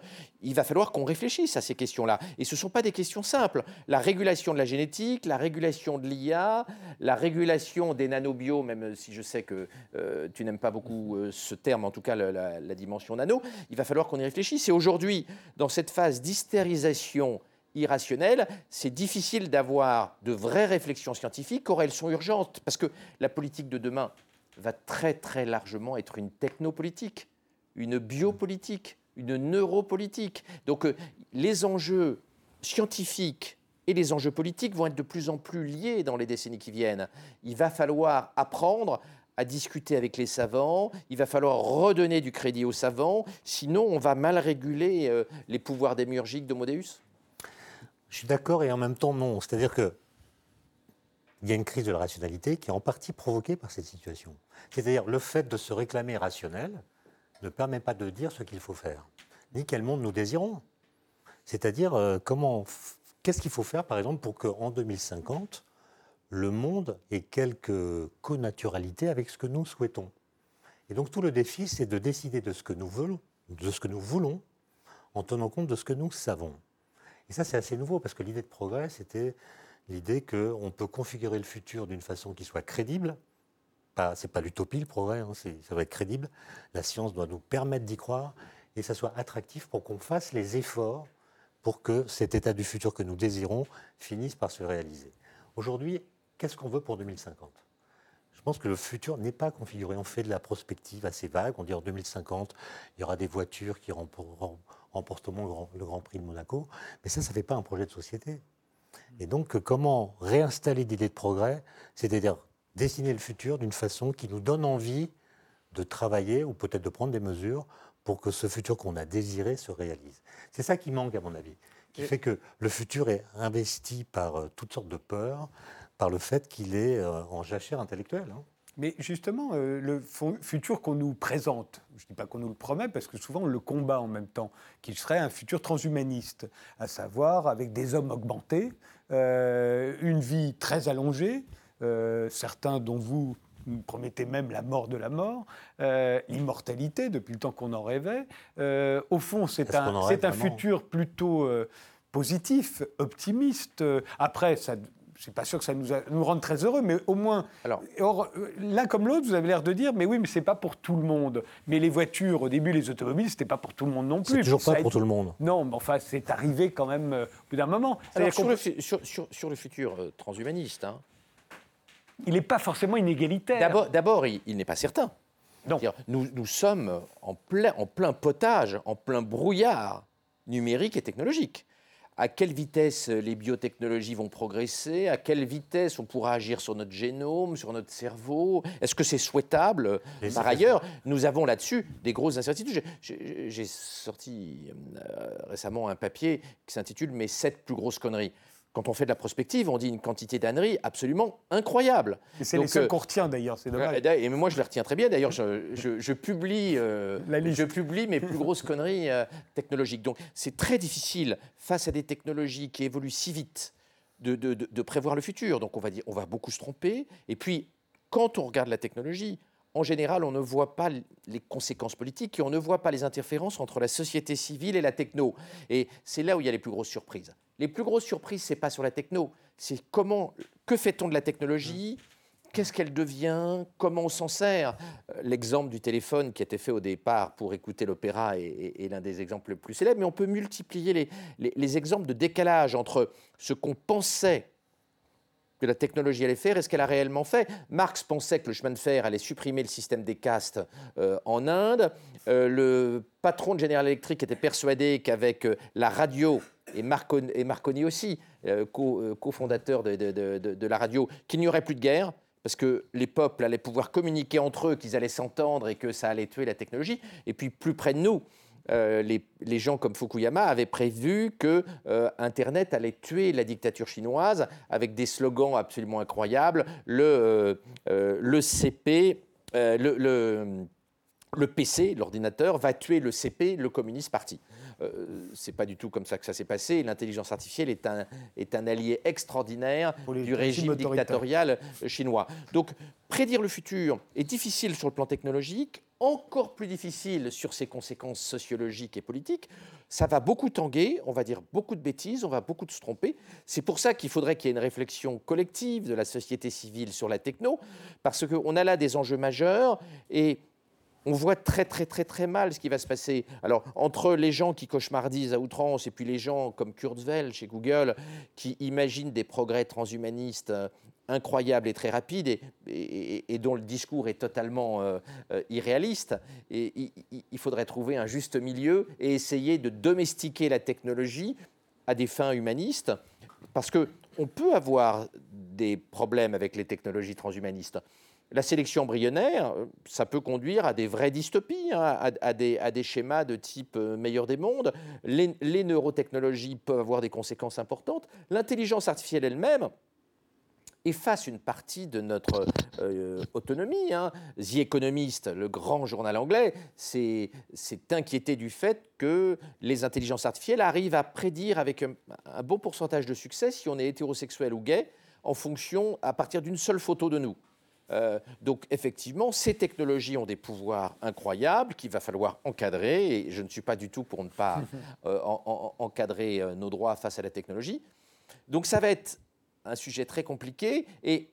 Il va falloir qu'on réfléchisse à ces questions-là. Et ce ne sont pas des questions simples. La régulation de la génétique, la régulation de l'IA, la régulation des nanobios, même si je sais que tu n'aimes pas beaucoup ce terme, en tout cas la dimension nano, il va falloir qu'on y réfléchisse. Et aujourd'hui, dans cette phase d'hystérisation irrationnelle, c'est difficile d'avoir de vraies réflexions scientifiques. Or, elles sont urgentes parce que la politique de demain va très très largement être une technopolitique, une biopolitique, une neuropolitique. Donc, euh, les enjeux scientifiques et les enjeux politiques vont être de plus en plus liés dans les décennies qui viennent. Il va falloir apprendre à discuter avec les savants, il va falloir redonner du crédit aux savants, sinon on va mal réguler euh, les pouvoirs démiurgiques d'Homo Deus. Je suis d'accord et en même temps non. C'est-à-dire que il y a une crise de la rationalité qui est en partie provoquée par cette situation. C'est-à-dire le fait de se réclamer rationnel ne permet pas de dire ce qu'il faut faire, ni quel monde nous désirons. C'est-à-dire euh, comment, qu'est-ce qu'il faut faire, par exemple, pour qu'en 2050, le monde ait quelques connaturalités avec ce que nous souhaitons Et donc tout le défi, c'est de décider de ce que nous voulons, de ce que nous voulons, en tenant compte de ce que nous savons. Et ça, c'est assez nouveau, parce que l'idée de progrès, c'était l'idée qu'on peut configurer le futur d'une façon qui soit crédible. Ce n'est pas l'utopie, le progrès, hein, ça doit être crédible. La science doit nous permettre d'y croire et ça soit attractif pour qu'on fasse les efforts pour que cet état du futur que nous désirons finisse par se réaliser. Aujourd'hui, qu'est-ce qu'on veut pour 2050 Je pense que le futur n'est pas configuré. On fait de la prospective assez vague. On dit en 2050, il y aura des voitures qui remporteront le Grand Prix de Monaco. Mais ça, ça ne fait pas un projet de société. Et donc, comment réinstaller l'idée de progrès C'est-à-dire dessiner le futur d'une façon qui nous donne envie de travailler ou peut-être de prendre des mesures pour que ce futur qu'on a désiré se réalise. C'est ça qui manque, à mon avis, qui fait que le futur est investi par euh, toutes sortes de peurs, par le fait qu'il est euh, en jachère intellectuelle. Hein. Mais justement, euh, le futur qu'on nous présente, je ne dis pas qu'on nous le promet, parce que souvent on le combat en même temps, qu'il serait un futur transhumaniste, à savoir avec des hommes augmentés, une vie très allongée, certains dont vous promettez même la mort de la mort, euh, l'immortalité depuis le temps qu'on en rêvait. Euh, au fond, c'est un, un futur plutôt euh, positif, optimiste. Après, ça, je pas sûr que ça nous, nous rende très heureux, mais au moins, Alors, l'un comme l'autre, vous avez l'air de dire, mais oui, mais c'est pas pour tout le monde. Mais les voitures, au début, les automobiles, c'était pas pour tout le monde non plus. C'est toujours pas pour tout le monde. Non, mais enfin, c'est arrivé quand même au bout d'un moment. Alors, sur, le, sur, sur, le, futur transhumaniste, hein, il n'est pas forcément inégalitaire. D'abord, il, n'est pas certain. Nous, nous, sommes en plein, en plein potage, en plein brouillard numérique et technologique. À quelle vitesse les biotechnologies vont progresser? À quelle vitesse on pourra agir sur notre génome, sur notre cerveau? Est-ce que c'est souhaitable? Par ailleurs, nous avons là-dessus des grosses incertitudes. J'ai sorti euh, récemment un papier qui s'intitule Mes sept plus grosses conneries quand on fait de la prospective, on dit une quantité d'âneries absolument incroyable. C'est les seuls euh, qu'on retient d'ailleurs, c'est dommage. Et moi, je les retiens très bien. D'ailleurs, je, publie, euh, je publie mes plus grosses conneries euh, technologiques. Donc, c'est très difficile, face à des technologies qui évoluent si vite, de, de, prévoir le futur. Donc, on va, dire, on va beaucoup se tromper. Et puis, quand on regarde la technologie, en général, on ne voit pas les conséquences politiques et on ne voit pas les interférences entre la société civile et la techno. Et c'est là où il y a les plus grosses surprises. Les plus grosses surprises, c'est pas sur la techno, c'est comment, que fait-on de la technologie? Qu'est-ce qu'elle devient? Comment on s'en sert? Euh, L'exemple du téléphone qui était fait au départ pour écouter l'opéra est, l'un des exemples les plus célèbres, mais on peut multiplier les exemples de décalage entre ce qu'on pensait que la technologie allait faire et ce qu'elle a réellement fait. Marx pensait que le chemin de fer allait supprimer le système des castes euh, en Inde. Euh, le patron de General Electric était persuadé qu'avec la radio, et Marconi, et Marconi aussi, cofondateur de, de, la radio, qu'il n'y aurait plus de guerre parce que les peuples allaient pouvoir communiquer entre eux, qu'ils allaient s'entendre et que ça allait tuer la technologie. Et puis plus près de nous, euh, les, gens comme Fukuyama avaient prévu que euh, Internet allait tuer la dictature chinoise avec des slogans absolument incroyables. Le, euh, CP, le, PC, l'ordinateur, va tuer le CP, le communiste parti. c'est pas du tout comme ça que ça s'est passé. L'intelligence artificielle est un, est un allié extraordinaire du régime dictatorial chinois. Donc, prédire le futur est difficile sur le plan technologique encore plus difficile sur ses conséquences sociologiques et politiques. Ça va beaucoup tanguer, on va dire beaucoup de bêtises, on va beaucoup se tromper. C'est pour ça qu'il faudrait qu'il y ait une réflexion collective de la société civile sur la techno, parce qu'on a là des enjeux majeurs et on voit très très très très mal ce qui va se passer. Alors entre les gens qui cauchemardisent à outrance et puis les gens comme Kurzweil chez Google qui imaginent des progrès transhumanistes incroyable et très rapide et, dont le discours est totalement euh, euh, irréaliste. Il, faudrait trouver un juste milieu et essayer de domestiquer la technologie à des fins humanistes, parce que on peut avoir des problèmes avec les technologies transhumanistes. La sélection embryonnaire, ça peut conduire à des vraies dystopies, hein, à, des, schémas de type euh, meilleur des mondes. Les, les neurotechnologies peuvent avoir des conséquences importantes. L'intelligence artificielle elle-même, efface une partie de notre euh, autonomie. Hein. The Economist, le grand journal anglais, s'est inquiété du fait que les intelligences artificielles arrivent à prédire avec un, bon pourcentage de succès si on est hétérosexuel ou gay en fonction à partir d'une seule photo de nous. Euh, donc effectivement, ces technologies ont des pouvoirs incroyables qu'il va falloir encadrer, et je ne suis pas du tout pour ne pas euh, encadrer nos droits face à la technologie. Donc ça va être un sujet très compliqué. Et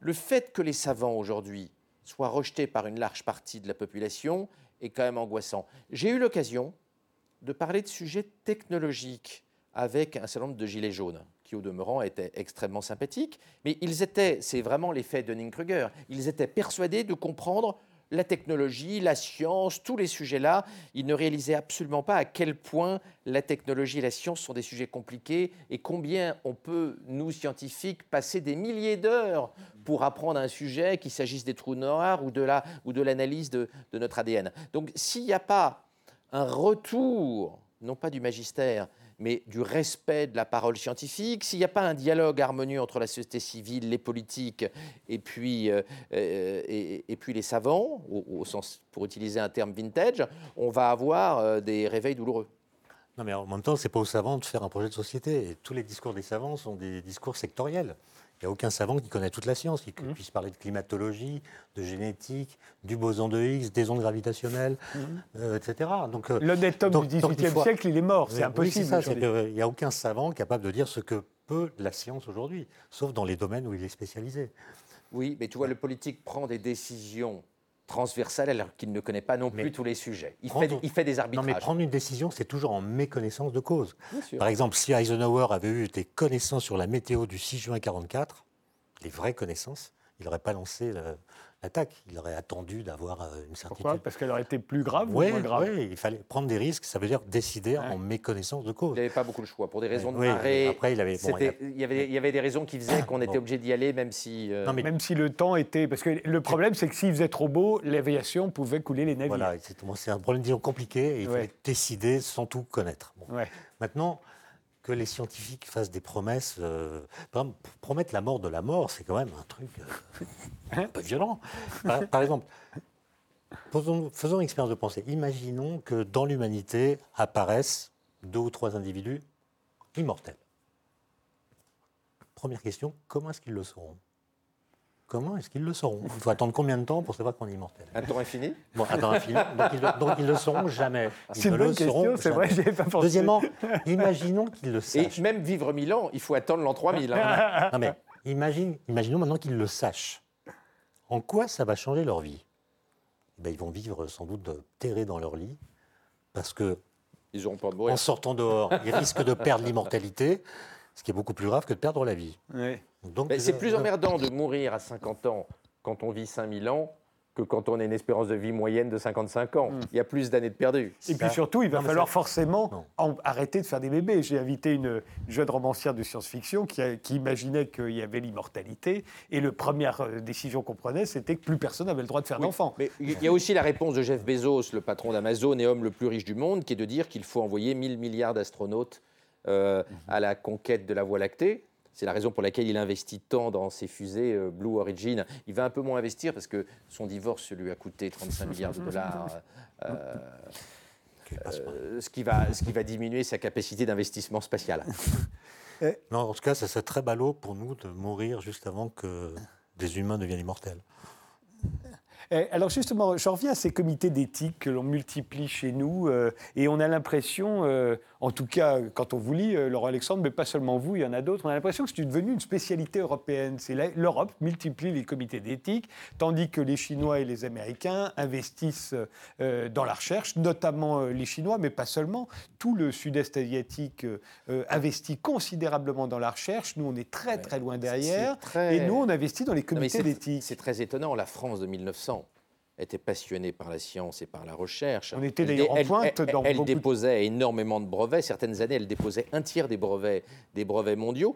le fait que les savants aujourd'hui soient rejetés par une large partie de la population est quand même angoissant. J'ai eu l'occasion de parler de sujets technologiques avec un certain nombre de gilets jaunes, qui au demeurant étaient extrêmement sympathiques, mais ils étaient, c'est vraiment l'effet de Dunning-Kruger, ils étaient persuadés de comprendre la technologie, la science, tous les sujets-là, ils ne réalisaient absolument pas à quel point la technologie et la science sont des sujets compliqués et combien on peut, nous scientifiques, passer des milliers d'heures pour apprendre un sujet, qu'il s'agisse des trous noirs ou de l'analyse de, de notre ADN. Donc s'il n'y a pas un retour, non pas du magistère, mais du respect de la parole scientifique, s'il n'y a pas un dialogue harmonieux entre la société civile, les politiques et puis, euh, euh, et, puis les savants, au, sens, pour utiliser un terme vintage, on va avoir euh, des réveils douloureux. Non, mais en même temps, ce n'est pas aux savants de faire un projet de société. Et tous les discours des savants sont des discours sectoriels. Il n'y a aucun savant qui connaît toute la science, qui mmh. puisse parler de climatologie, de génétique, du boson de Higgs, des ondes gravitationnelles, mmh. euh, etc. Donc, euh, L'honnête homme du XVIIIe siècle, il est mort, c'est impossible. il n'y a aucun savant capable de dire ce que peut la science aujourd'hui, sauf dans les domaines où il est spécialisé. Oui, mais tu vois, le politique prend des décisions transversales alors qu'il ne connaît pas non plus tous les sujets. Il fait, il fait, des arbitrages. Non, mais prendre une décision, c'est toujours en méconnaissance de cause. Par exemple, si Eisenhower avait eu des connaissances sur la météo du 6 juin 1944, les vraies connaissances, il n'aurait pas lancé l'attaque. Il aurait attendu d'avoir euh, une certitude. Pourquoi Parce qu'elle aurait été plus grave ou moins grave Oui, il fallait prendre des risques. Ça veut dire décider en méconnaissance de cause. Il n'avait pas beaucoup de choix. Pour des raisons de marée, après, il, avait, il, y avait, il y avait des raisons qui faisaient qu'on était obligé d'y aller, même si... Euh, non, mais... Même si le temps était... Parce que le problème, c'est que s'il faisait trop beau, l'aviation pouvait couler les navires. Voilà, c'est un problème disons, compliqué et il fallait décider sans tout connaître. Maintenant que les scientifiques fassent des promesses. Euh, promettre la mort de la mort, c'est quand même un truc euh, un peu violent. Par, exemple, faisons, faisons une expérience de pensée. Imaginons que dans l'humanité apparaissent deux ou trois individus immortels. Première question, comment est-ce qu'ils le seront Comment est-ce qu'ils le sauront? Il faut attendre combien de temps pour savoir qu'on est immortel? Un temps infini? Bon, un temps infini. Donc ils, ne le sauront jamais. C'est une bonne question, c'est vrai, pas pensé. Deuxièmement, imaginons qu'ils le sachent. Et même vivre mille ans, il faut attendre l'an 3000. Hein. non mais imagine, imaginons maintenant qu'ils le sachent. En quoi ça va changer leur vie? Eh ben, Ils vont vivre sans doute terrés dans leur lit, parce que ils pas en sortant dehors, ils risquent de perdre l'immortalité, ce qui est beaucoup plus grave que de perdre la vie. Oui c'est plus emmerdant de mourir à 50 ans quand on vit 5000 ans que quand on a une espérance de vie moyenne de 55 ans. Hmm. Il y a plus d'années de perdu. Et puis surtout, il va falloir forcément arrêter de faire des bébés. J'ai invité une jeune romancière de science-fiction qui, imaginait qu'il y avait l'immortalité. Et la première euh, décision qu'on prenait, c'était que plus personne n'avait le droit de faire d'enfants. Mais il y a aussi la réponse de Jeff Bezos, le patron d'Amazon et homme le plus riche du monde, qui est de dire qu'il faut envoyer 1000 milliards d'astronautes euh, à la conquête de la Voie lactée. C'est la raison pour laquelle il investit tant dans ses fusées euh, Blue Origin. Il va un peu moins investir parce que son divorce lui a coûté 35 milliards de dollars. Euh, euh, ce, qui va, ce qui va diminuer sa capacité d'investissement spatial. non, en tout cas, ça serait très ballot pour nous de mourir juste avant que des humains deviennent immortels. Alors justement, je reviens à ces comités d'éthique que l'on multiplie chez nous, euh, et on a l'impression, euh, en tout cas quand on vous lit, euh, Laurent Alexandre, mais pas seulement vous, il y en a d'autres, on a l'impression que c'est devenu une spécialité européenne. C'est l'Europe multiplie les comités d'éthique, tandis que les Chinois et les Américains investissent dans la recherche, notamment les Chinois, mais pas seulement. Tout le sud-est asiatique investit considérablement dans la recherche. Nous, on est très très loin derrière, et nous, on investit dans les comités d'éthique. C'est très étonnant. La France de 1900 était passionnée par la science et par la recherche. On était d'ailleurs en pointe dans Elle, déposait énormément de brevets. Certaines années, elle déposait un tiers des brevets, des brevets mondiaux.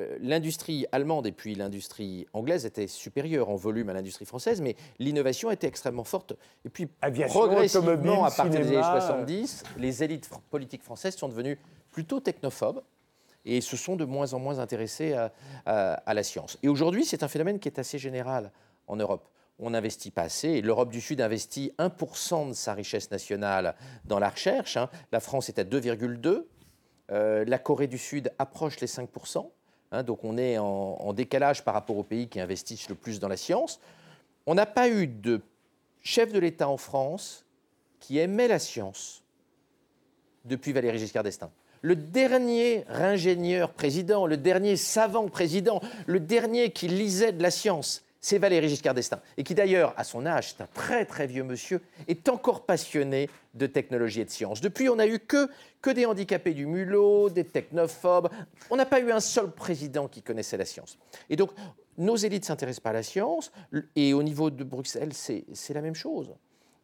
Euh, l'industrie allemande et puis l'industrie anglaise étaient supérieures en volume à l'industrie française, mais l'innovation était extrêmement forte. Et puis, progressivement, à partir des années 70, les élites politiques françaises sont devenues plutôt technophobes et se sont de moins en moins intéressés à, la science. Et aujourd'hui, c'est un phénomène qui est assez général en Europe. On n'investit pas assez. L'Europe du Sud investit 1% de sa richesse nationale dans la recherche. Hein. La France est à 2,2%. Euh, la Corée du Sud approche les 5%. Hein. donc on est en, décalage par rapport aux pays qui investissent le plus dans la science. On n'a pas eu de chef de l'État en France qui aimait la science depuis Valéry Giscard d'Estaing le dernier ingénieur président, le dernier savant président, le dernier qui lisait de la science, c'est Valéry Giscard d'Estaing. Et qui d'ailleurs, à son âge, c'est un très très vieux monsieur, est encore passionné de technologie et de science. Depuis, on n'a eu que, que des handicapés du mulot, des technophobes. On n'a pas eu un seul président qui connaissait la science. Et donc, nos élites s'intéressent pas à la science, et au niveau de Bruxelles, c'est la même chose.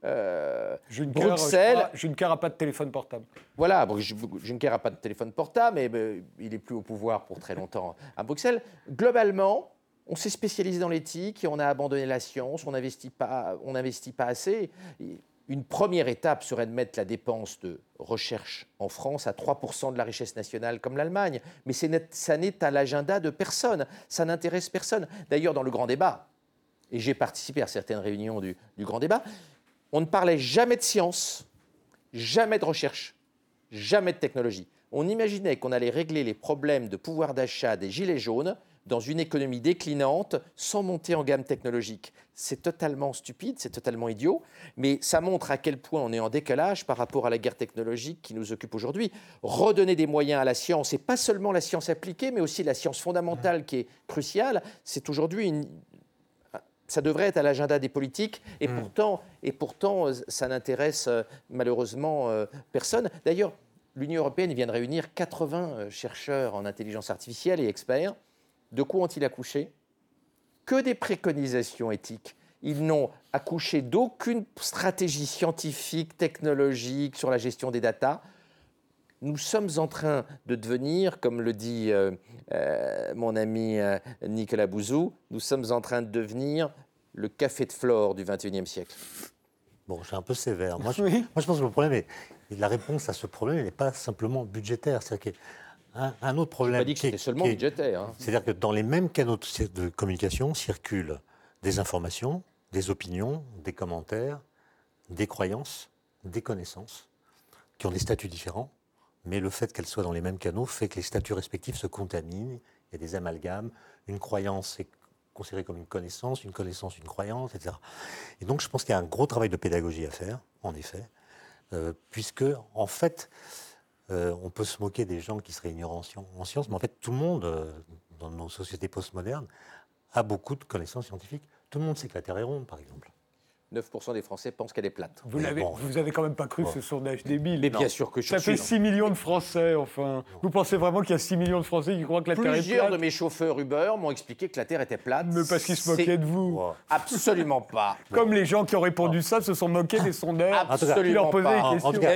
Euh, Juncker, Bruxelles. Juncker n'a pas de téléphone portable. Voilà, Juncker n'a pas de téléphone portable, mais il n'est plus au pouvoir pour très longtemps à Bruxelles. Globalement, on s'est spécialisé dans l'éthique on a abandonné la science, on n'investit pas, pas assez. Une première étape serait de mettre la dépense de recherche en France à 3% de la richesse nationale comme l'Allemagne. Mais ça n'est à l'agenda de personne, ça n'intéresse personne. D'ailleurs, dans le grand débat, et j'ai participé à certaines réunions du grand débat, on ne parlait jamais de science, jamais de recherche, jamais de technologie. On imaginait qu'on allait régler les problèmes de pouvoir d'achat des gilets jaunes dans une économie déclinante sans monter en gamme technologique. C'est totalement stupide, c'est totalement idiot, mais ça montre à quel point on est en décalage par rapport à la guerre technologique qui nous occupe aujourd'hui. Redonner des moyens à la science, et pas seulement la science appliquée, mais aussi la science fondamentale qui est cruciale, c'est aujourd'hui une, ça devrait être à l'agenda des politiques, et, hmm. pourtant, et pourtant, euh, ça n'intéresse euh, malheureusement euh, personne. D'ailleurs, l'Union européenne vient de réunir 80 chercheurs en intelligence artificielle et experts. De quoi ont-ils accouché? Que des préconisations éthiques. Ils n'ont accouché d'aucune stratégie scientifique, technologique sur la gestion des datas nous sommes en train de devenir, comme le dit euh, euh, mon ami euh, Nicolas Bouzou, nous sommes en train de devenir le café de flore du XXIe siècle. Bon, je suis un peu sévère. Moi, je, moi, je pense que le problème est, la réponse à ce problème n'est pas simplement budgétaire. C'est-à-dire un autre problème. Pas dit que c'était seulement budgétaire. Hein. C'est-à-dire que dans les mêmes canaux de communication circulent des informations, des opinions, des commentaires, des croyances, des connaissances, qui ont des statuts différents mais le fait qu'elles soient dans les mêmes canaux fait que les statuts respectifs se contaminent, il y a des amalgames, une croyance est considérée comme une connaissance, une connaissance une croyance, etc. Et donc je pense qu'il y a un gros travail de pédagogie à faire, en effet, euh, puisque en fait, euh, on peut se moquer des gens qui seraient ignorants en, sciences, mais en fait tout le monde, euh, dans nos sociétés postmodernes, a beaucoup de connaissances scientifiques. Tout le monde sait que la Terre est ronde, par exemple. 9% des Français pensent qu'elle est plate. Vous n'avez vous avez quand même pas cru ce sondage débile. Mais bien sûr que je Ça fait 6 millions de Français, enfin. Vous pensez vraiment qu'il y a 6 millions de Français qui croient que la Terre est plate Plusieurs de mes chauffeurs Uber m'ont expliqué que la Terre était plate. Mais parce qu'ils se moquaient de vous. Absolument pas. Comme les gens qui ont répondu ça se sont moqués des sondeurs Absolument qui leur posaient des questions. Cas,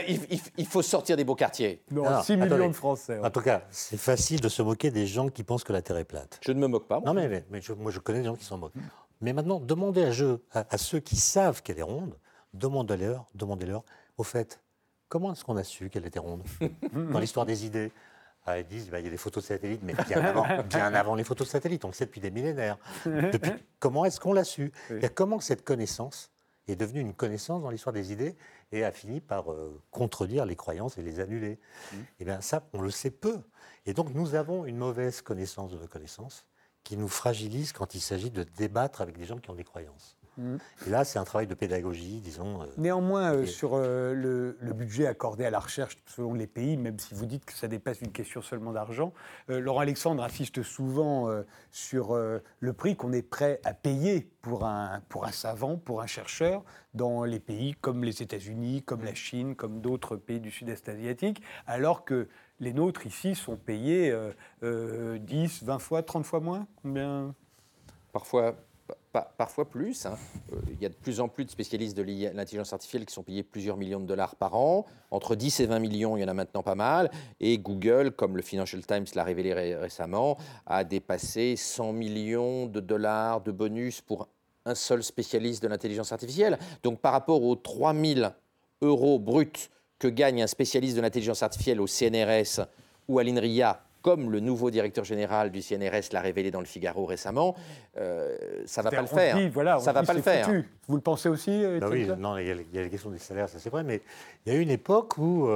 il, faut sortir des beaux quartiers. Non, 6 millions de Français. En tout cas, c'est facile de se moquer des gens qui pensent que la Terre est plate. Je ne me moque pas. Non, mais, mais, moi je connais des gens qui s'en moquent. Mais maintenant, demandez à, à ceux qui savent qu'elle est ronde demandez-leur, demandez-leur, au fait, comment est-ce qu'on a su qu'elle était ronde Dans l'histoire des idées, ah, ils disent, bah, il y a des photos de satellites, mais bien avant, bien avant les photos de satellites, on le sait depuis des millénaires. Depuis, comment est-ce qu'on l'a su Comment cette connaissance est devenue une connaissance dans l'histoire des idées et a fini par euh, contredire les croyances et les annuler mmh. Eh bien ça, on le sait peu. Et donc nous avons une mauvaise connaissance de nos connaissances qui nous fragilise quand il s'agit de débattre avec des gens qui ont des croyances. Et là, c'est un travail de pédagogie, disons. Euh, Néanmoins, euh, sur euh, le, budget accordé à la recherche selon les pays, même si vous dites que ça dépasse une question seulement d'argent, Laurent Alexandre insiste souvent sur le prix qu'on est prêt à payer pour un, pour un savant, pour un chercheur, dans les pays comme les États-Unis, comme la Chine, comme d'autres pays du sud-est asiatique, alors que les nôtres ici sont payés 10, 20 fois, 30 fois moins Combien? Parfois parfois plus. Hein. Euh, il y a de plus en plus de spécialistes de l'intelligence artificielle qui sont payés plusieurs millions de dollars par an. Entre 10 et 20 millions, il y en a maintenant pas mal. Et Google, comme le Financial Times l'a révélé récemment, a dépassé 100 millions de dollars de bonus pour un seul spécialiste de l'intelligence artificielle. Donc par rapport aux 3000 euros bruts que gagne un spécialiste de l'intelligence artificielle au CNRS ou à l'INRIA comme le nouveau directeur général du CNRS l'a révélé dans le Figaro récemment, euh, ça ne va pas le faire. Dit, voilà, ça va pas le faire. Vous le pensez aussi bah Oui, non, il y, a, il y, a la question des salaires, ça c'est vrai, mais il y a eu une époque où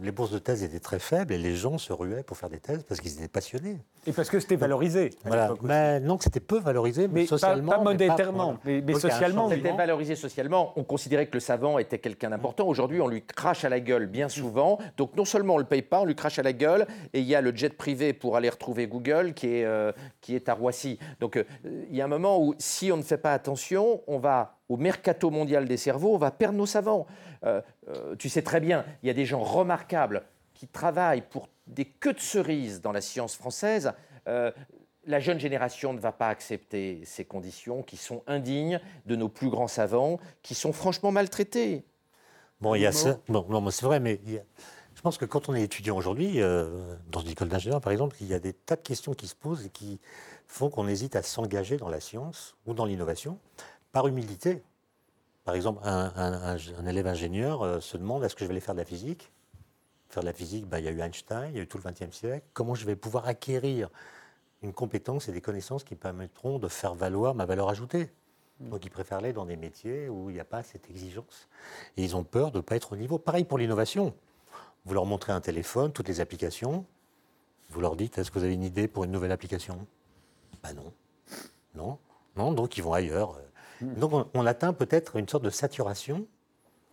les bourses de thèse étaient très faibles et les gens se ruaient pour faire des thèses parce qu'ils étaient passionnés. Et parce que c'était valorisé. Voilà. Mais non, c'était peu valorisé, mais, socialement. Pas, monétairement, mais, socialement. C'était valorisé socialement. On considérait que le savant était quelqu'un d'important. Aujourd'hui, on lui crache à la gueule bien souvent. Donc non seulement on ne le paye pas, on lui crache à la gueule. Et il y a le jet privé pour aller retrouver Google qui est, euh, qui est à Roissy. Donc euh, il y a un moment où, si on ne fait pas attention, on va au mercato mondial des cerveaux, on va perdre nos savants. Euh, euh, tu sais très bien, il y a des gens remarquables qui travaillent pour des queues de cerises dans la science française. Euh, la jeune génération ne va pas accepter ces conditions qui sont indignes de nos plus grands savants, qui sont franchement maltraités. Bon, il y a ça. Bon, non, c'est vrai, mais je pense que quand on est étudiant aujourd'hui, dans une école d'ingénieur par exemple, il y a des tas de questions qui se posent et qui font qu'on hésite à s'engager dans la science ou dans l'innovation par humilité. Par exemple, un, élève ingénieur euh, se demande est-ce que je vais aller faire de la physique? Faire de la physique, bah, il y a eu Einstein, il y a eu tout le XXe siècle. Comment je vais pouvoir acquérir une compétence et des connaissances qui permettront de faire valoir ma valeur ajoutée? Mm. donc ils préfèrent aller dans des métiers où il n'y a pas cette exigence. Et ils ont peur de ne pas être au niveau. Pareil pour l'innovation. Vous leur montrez un téléphone, toutes les applications. Vous leur dites, est-ce que vous avez une idée pour une nouvelle application? Ben non. Non. Non, donc ils vont ailleurs. Donc on, atteint peut-être une sorte de saturation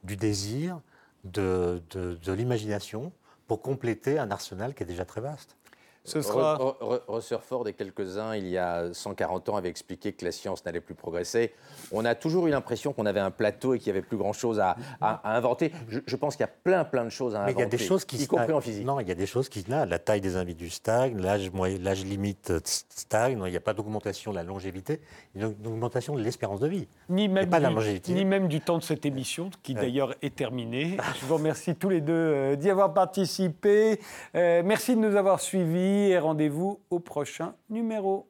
du désir, de, de l'imagination pour compléter un arsenal qui est déjà très vaste. Ce sera... Rutherford et quelques-uns, il y a 140 ans, avaient expliqué que la science n'allait plus progresser. On a toujours eu l'impression qu'on avait un plateau et qu'il n'y avait plus grand-chose à, inventer. Je, pense qu'il y a plein, plein de choses à inventer, Mais il y a des choses qui y compris en physique. Non, il y a des choses qui... Là, la taille des individus stagne, l'âge limite stagne, il n'y a pas d'augmentation de la longévité, il y a une augmentation de l'espérance de vie. Ni même, pas du, la longévité. ni même du temps de cette émission, qui d'ailleurs est terminée. Je vous remercie tous les deux euh, d'y avoir participé. Euh, merci de nous avoir suivis et rendez-vous au prochain numéro.